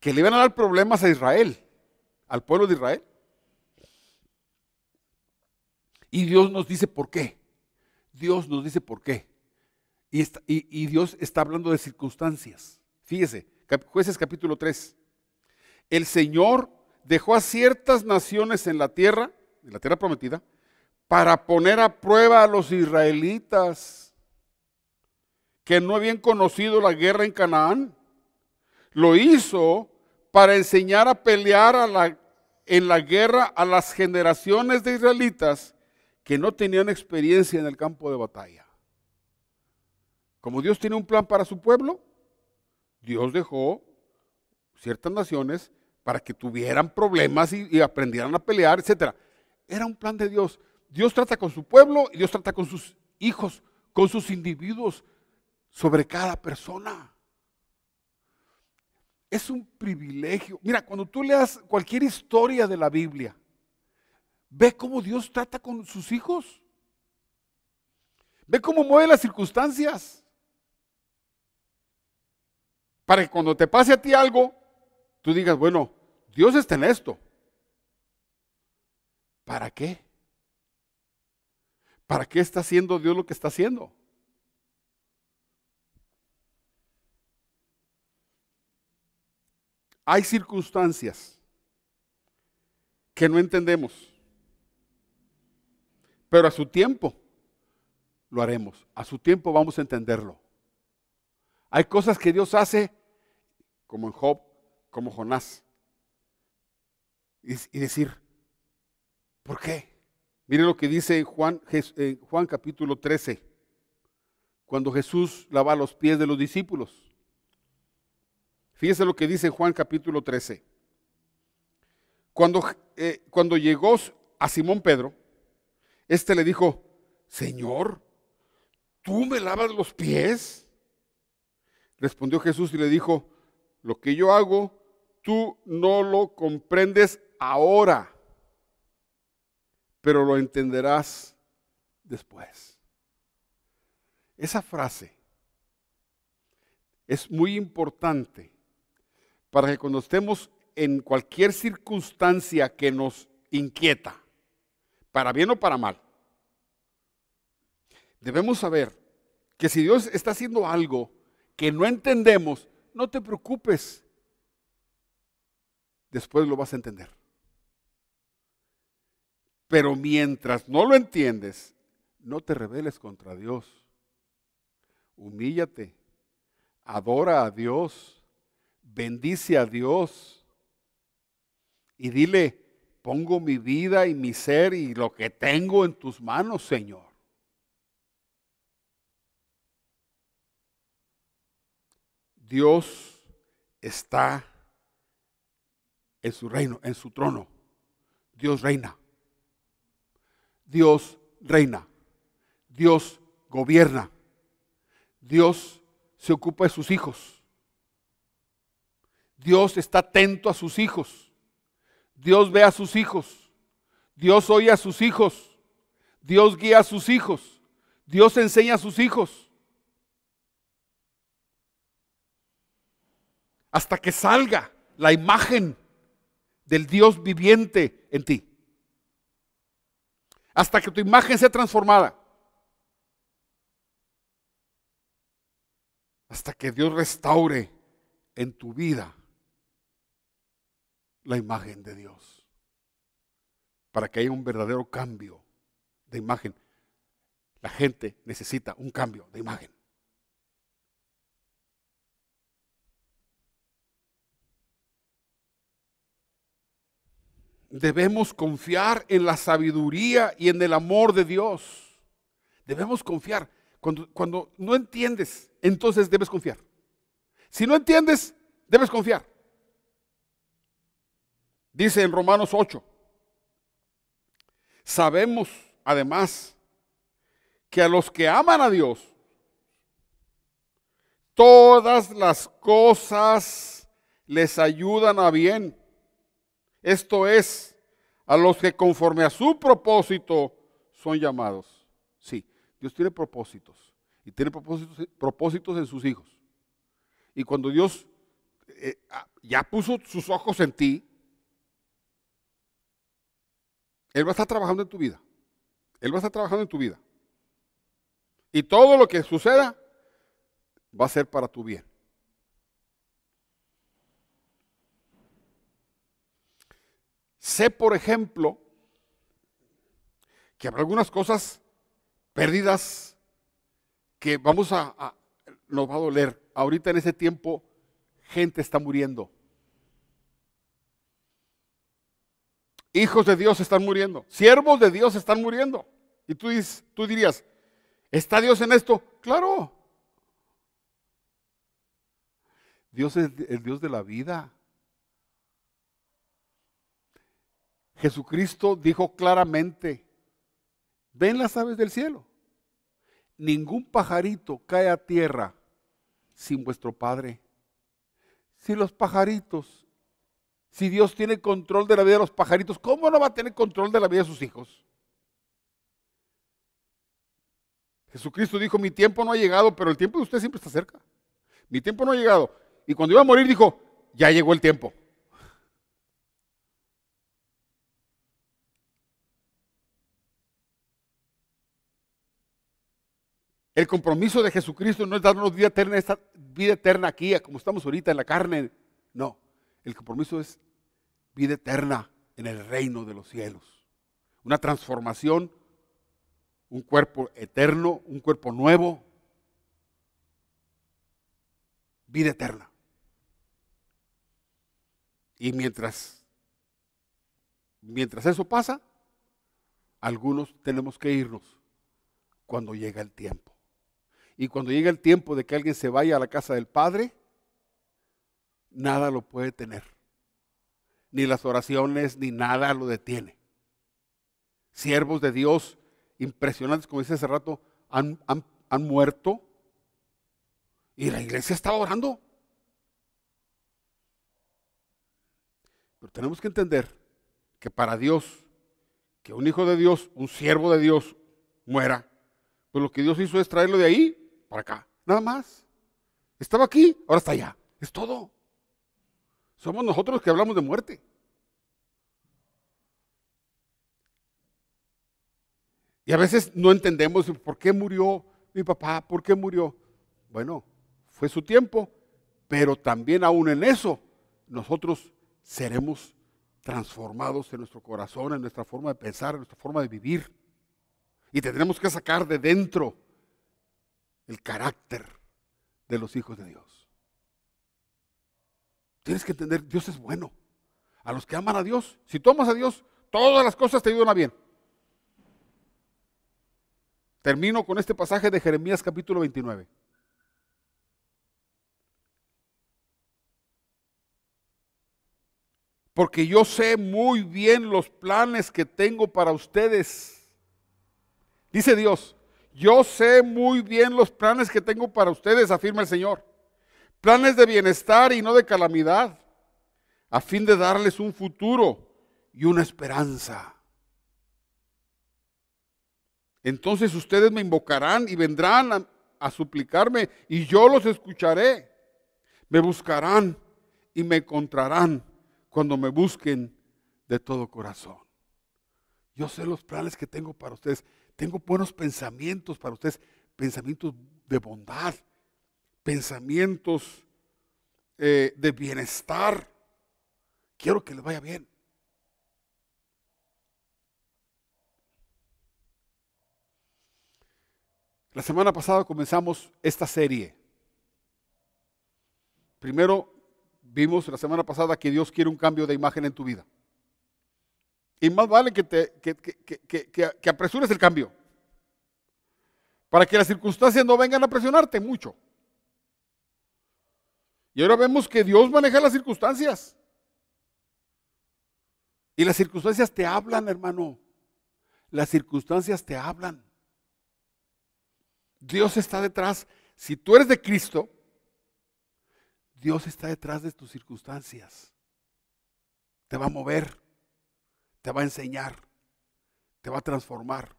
S1: que le iban a dar problemas a Israel, al pueblo de Israel. Y Dios nos dice por qué. Dios nos dice por qué. Y, Dios está hablando de circunstancias. Fíjese, jueces capítulo 3. El Señor dejó a ciertas naciones en la tierra, en la tierra prometida, para poner a prueba a los israelitas que no habían conocido la guerra en Canaán. Lo hizo para enseñar a pelear en la guerra a las generaciones de israelitas que no tenían experiencia en el campo de batalla. Como Dios tiene un plan para su pueblo, Dios dejó ciertas naciones para que tuvieran problemas y, y aprendieran a pelear, etc. Era un plan de Dios. Dios trata con su pueblo y Dios trata con sus hijos, con sus individuos, sobre cada persona. Es un privilegio. Mira, cuando tú leas cualquier historia de la Biblia, Ve cómo Dios trata con sus hijos. Ve cómo mueve las circunstancias. Para que cuando te pase a ti algo, tú digas, bueno, Dios está en esto. ¿Para qué? ¿Para qué está haciendo Dios lo que está haciendo? Hay circunstancias que no entendemos, pero a su tiempo lo haremos, a su tiempo vamos a entenderlo. Hay cosas que Dios hace, como en Job, como Jonás, y, decir, ¿por qué? Mire lo que dice Juan, Juan capítulo 13, cuando Jesús lava los pies de los discípulos. Fíjese lo que dice Juan capítulo 13. Cuando, eh, cuando llegó a Simón Pedro, este le dijo, Señor, ¿tú me lavas los pies? Respondió Jesús y le dijo, lo que yo hago, tú no lo comprendes ahora, pero lo entenderás después. Esa frase es muy importante para que cuando estemos en cualquier circunstancia que nos inquieta, para bien o para mal, debemos saber que si Dios está haciendo algo que no entendemos, no te preocupes, después lo vas a entender. Pero mientras no lo entiendes, no te rebeles contra Dios. Humíllate, adora a Dios bendice a Dios y dile, pongo mi vida y mi ser y lo que tengo en tus manos, Señor. Dios está en su reino, en su trono. Dios reina. Dios reina. Dios gobierna. Dios se ocupa de sus hijos. Dios está atento a sus hijos. Dios ve a sus hijos. Dios oye a sus hijos. Dios guía a sus hijos. Dios enseña a sus hijos. Hasta que salga la imagen del Dios viviente en ti. Hasta que tu imagen sea transformada. Hasta que Dios restaure en tu vida la imagen de Dios. Para que haya un verdadero cambio de imagen. La gente necesita un cambio de imagen. Debemos confiar en la sabiduría y en el amor de Dios. Debemos confiar. Cuando, cuando no entiendes, entonces debes confiar. Si no entiendes, debes confiar. Dice en Romanos 8, sabemos además que a los que aman a Dios, todas las cosas les ayudan a bien. Esto es, a los que conforme a su propósito son llamados. Sí, Dios tiene propósitos y tiene propósitos, propósitos en sus hijos. Y cuando Dios eh, ah, ya puso sus ojos en ti, él va a estar trabajando en tu vida. Él va a estar trabajando en tu vida. Y todo lo que suceda va a ser para tu bien. Sé, por ejemplo, que habrá algunas cosas perdidas que vamos a, nos va a doler. Ahorita en ese tiempo, gente está muriendo. Hijos de Dios están muriendo. Siervos de Dios están muriendo. Y tú, tú dirías, ¿está Dios en esto? Claro. Dios es el Dios de la vida. Jesucristo dijo claramente, ven las aves del cielo. Ningún pajarito cae a tierra sin vuestro Padre. Si los pajaritos Si Dios tiene control de la vida de los pajaritos, ¿cómo no va a tener control de la vida de sus hijos? Jesucristo dijo, mi tiempo no ha llegado, pero el tiempo de usted siempre está cerca. Mi tiempo no ha llegado. Y cuando iba a morir dijo, ya llegó el tiempo. El compromiso de Jesucristo no es darnos vida eterna, esta vida eterna aquí, como estamos ahorita en la carne. No, el compromiso es vida eterna en el reino de los cielos. Una transformación, un cuerpo eterno, un cuerpo nuevo. Vida eterna. Y mientras, mientras eso pasa, algunos tenemos que irnos cuando llega el tiempo. Y cuando llega el tiempo de que alguien se vaya a la casa del Padre, nada lo puede tener. Ni las oraciones, ni nada lo detiene. Siervos de Dios impresionantes, como dice hace rato, han, han muerto. Y la iglesia estaba orando. Pero tenemos que entender que para Dios, que un hijo de Dios, un siervo de Dios, muera, pues lo que Dios hizo es traerlo de ahí para acá, nada más. Estaba aquí, ahora está allá. Es todo. Somos nosotros los que hablamos de muerte. Y a veces no entendemos por qué murió mi papá, por qué murió. Bueno, fue su tiempo, pero también aún en eso nosotros seremos transformados en nuestro corazón, en nuestra forma de pensar, en nuestra forma de vivir. Y tendremos que sacar de dentro el carácter de los hijos de Dios. Tienes que entender, Dios es bueno. A los que aman a Dios, si tú amas a Dios, todas las cosas te ayudan a bien. Termino con este pasaje de Jeremías capítulo 29. Porque yo sé muy bien los planes que tengo para ustedes. Dice Dios, yo sé muy bien los planes que tengo para ustedes, afirma el Señor. Planes de bienestar y no de calamidad, a fin de darles un futuro y una esperanza. Entonces ustedes me invocarán y vendrán a, suplicarme y yo los escucharé. Me buscarán y me encontrarán cuando me busquen de todo corazón. Yo sé los planes que tengo para ustedes. Tengo buenos pensamientos para ustedes, pensamientos de bondad, pensamientos eh, de bienestar. Quiero que les vaya bien. La semana pasada comenzamos esta serie. Primero vimos la semana pasada que Dios quiere un cambio de imagen en tu vida. Y más vale que, te, que, apresures el cambio. Para que las circunstancias no vengan a presionarte mucho. Y ahora vemos que Dios maneja las circunstancias. Y las circunstancias te hablan, hermano. Las circunstancias te hablan. Dios está detrás. Si tú eres de Cristo, Dios está detrás de tus circunstancias. Te va a mover te va a enseñar, te va a transformar.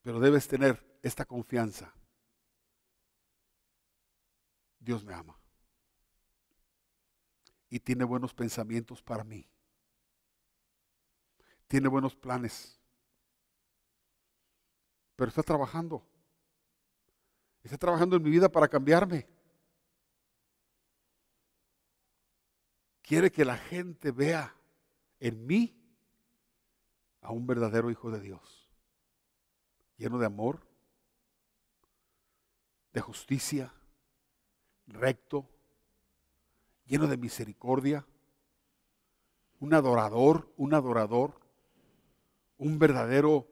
S1: Pero debes tener esta confianza. Dios me ama. Y tiene buenos pensamientos para mí. Tiene buenos planes. Pero está trabajando. Está trabajando en mi vida para cambiarme. quiere que la gente vea en mí a un verdadero hijo de Dios, lleno de amor, de justicia, recto, lleno de misericordia, un adorador, un adorador, un verdadero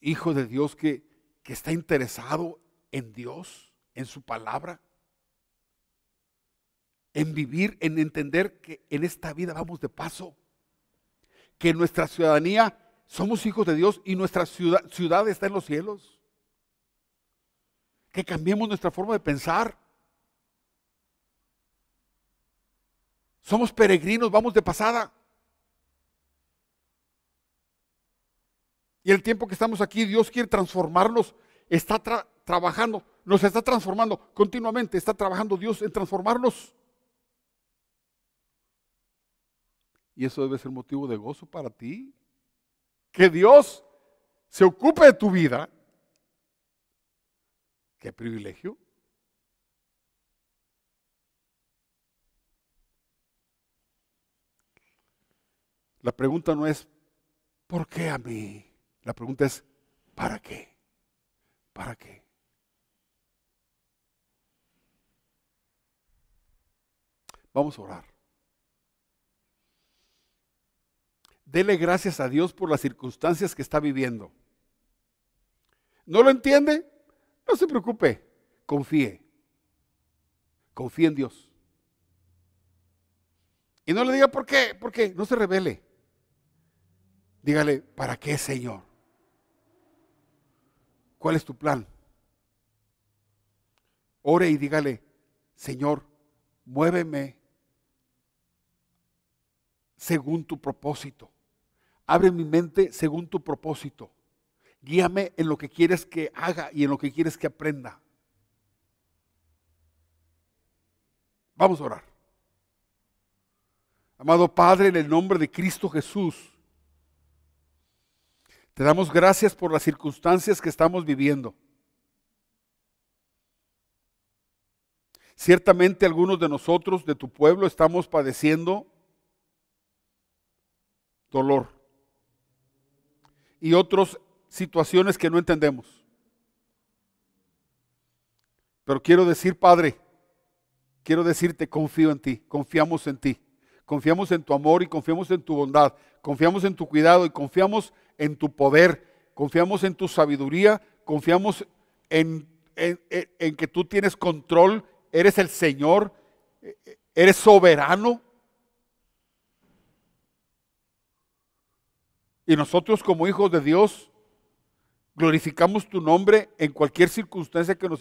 S1: hijo de Dios que, que está interesado en Dios, en su palabra en vivir, en entender que en esta vida vamos de paso, que nuestra ciudadanía somos hijos de Dios y nuestra ciudad, ciudad está en los cielos que cambiemos nuestra forma de pensar. Somos peregrinos, vamos de pasada. Y el tiempo que estamos aquí, Dios quiere transformarnos, está trabajando, nos está transformando continuamente, está trabajando Dios en transformarnos. Y eso debe ser motivo de gozo para ti. Que Dios se ocupe de tu vida Qué privilegio. La pregunta no es, ¿por qué a mí? La pregunta es, ¿para qué? ¿Para qué? Vamos a orar. dele gracias a Dios por las circunstancias que está viviendo. ¿No lo entiende? No se preocupe, confíe. Confíe en Dios. Y no le diga por qué, por qué, no se revele. Dígale, ¿para qué, Señor? ¿Cuál es tu plan? Ore y dígale, Señor, muéveme según tu propósito. Abre mi mente según tu propósito. Guíame en lo que quieres que haga y en lo que quieres que aprenda. Vamos a orar. Amado Padre, en el nombre de Cristo Jesús, te damos gracias por las circunstancias que estamos viviendo. Ciertamente algunos de nosotros, de tu pueblo, estamos padeciendo dolor y otras situaciones que no entendemos. Pero quiero decir, Padre, quiero decirte, confío en ti, confiamos en ti, confiamos en tu amor y confiamos en tu bondad, confiamos en tu cuidado y confiamos en tu poder, confiamos en tu sabiduría, confiamos en, en que tú tienes control, eres el Señor, eres soberano. Y nosotros como hijos de Dios glorificamos tu nombre en cualquier circunstancia que, nos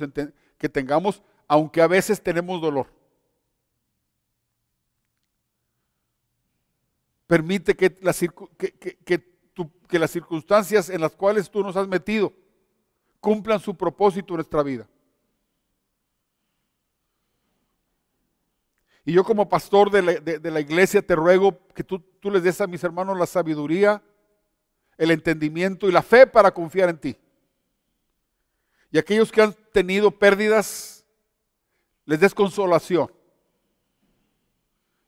S1: que tengamos, aunque a veces tenemos dolor. Permite que, que las circunstancias en las cuales tú nos has metido cumplan su propósito en nuestra vida. Y yo como pastor de la, iglesia te ruego que tú, tú les des a mis hermanos la sabiduría, el entendimiento y la fe para confiar en ti. Y aquellos que han tenido pérdidas, les des consolación.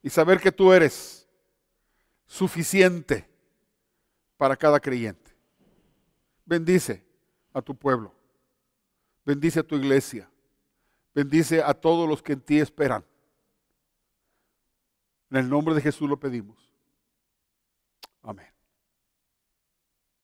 S1: Y saber que tú eres suficiente para cada creyente. Bendice a tu pueblo. Bendice a tu iglesia. Bendice a todos los que en ti esperan. En el nombre de Jesús lo pedimos. Amén.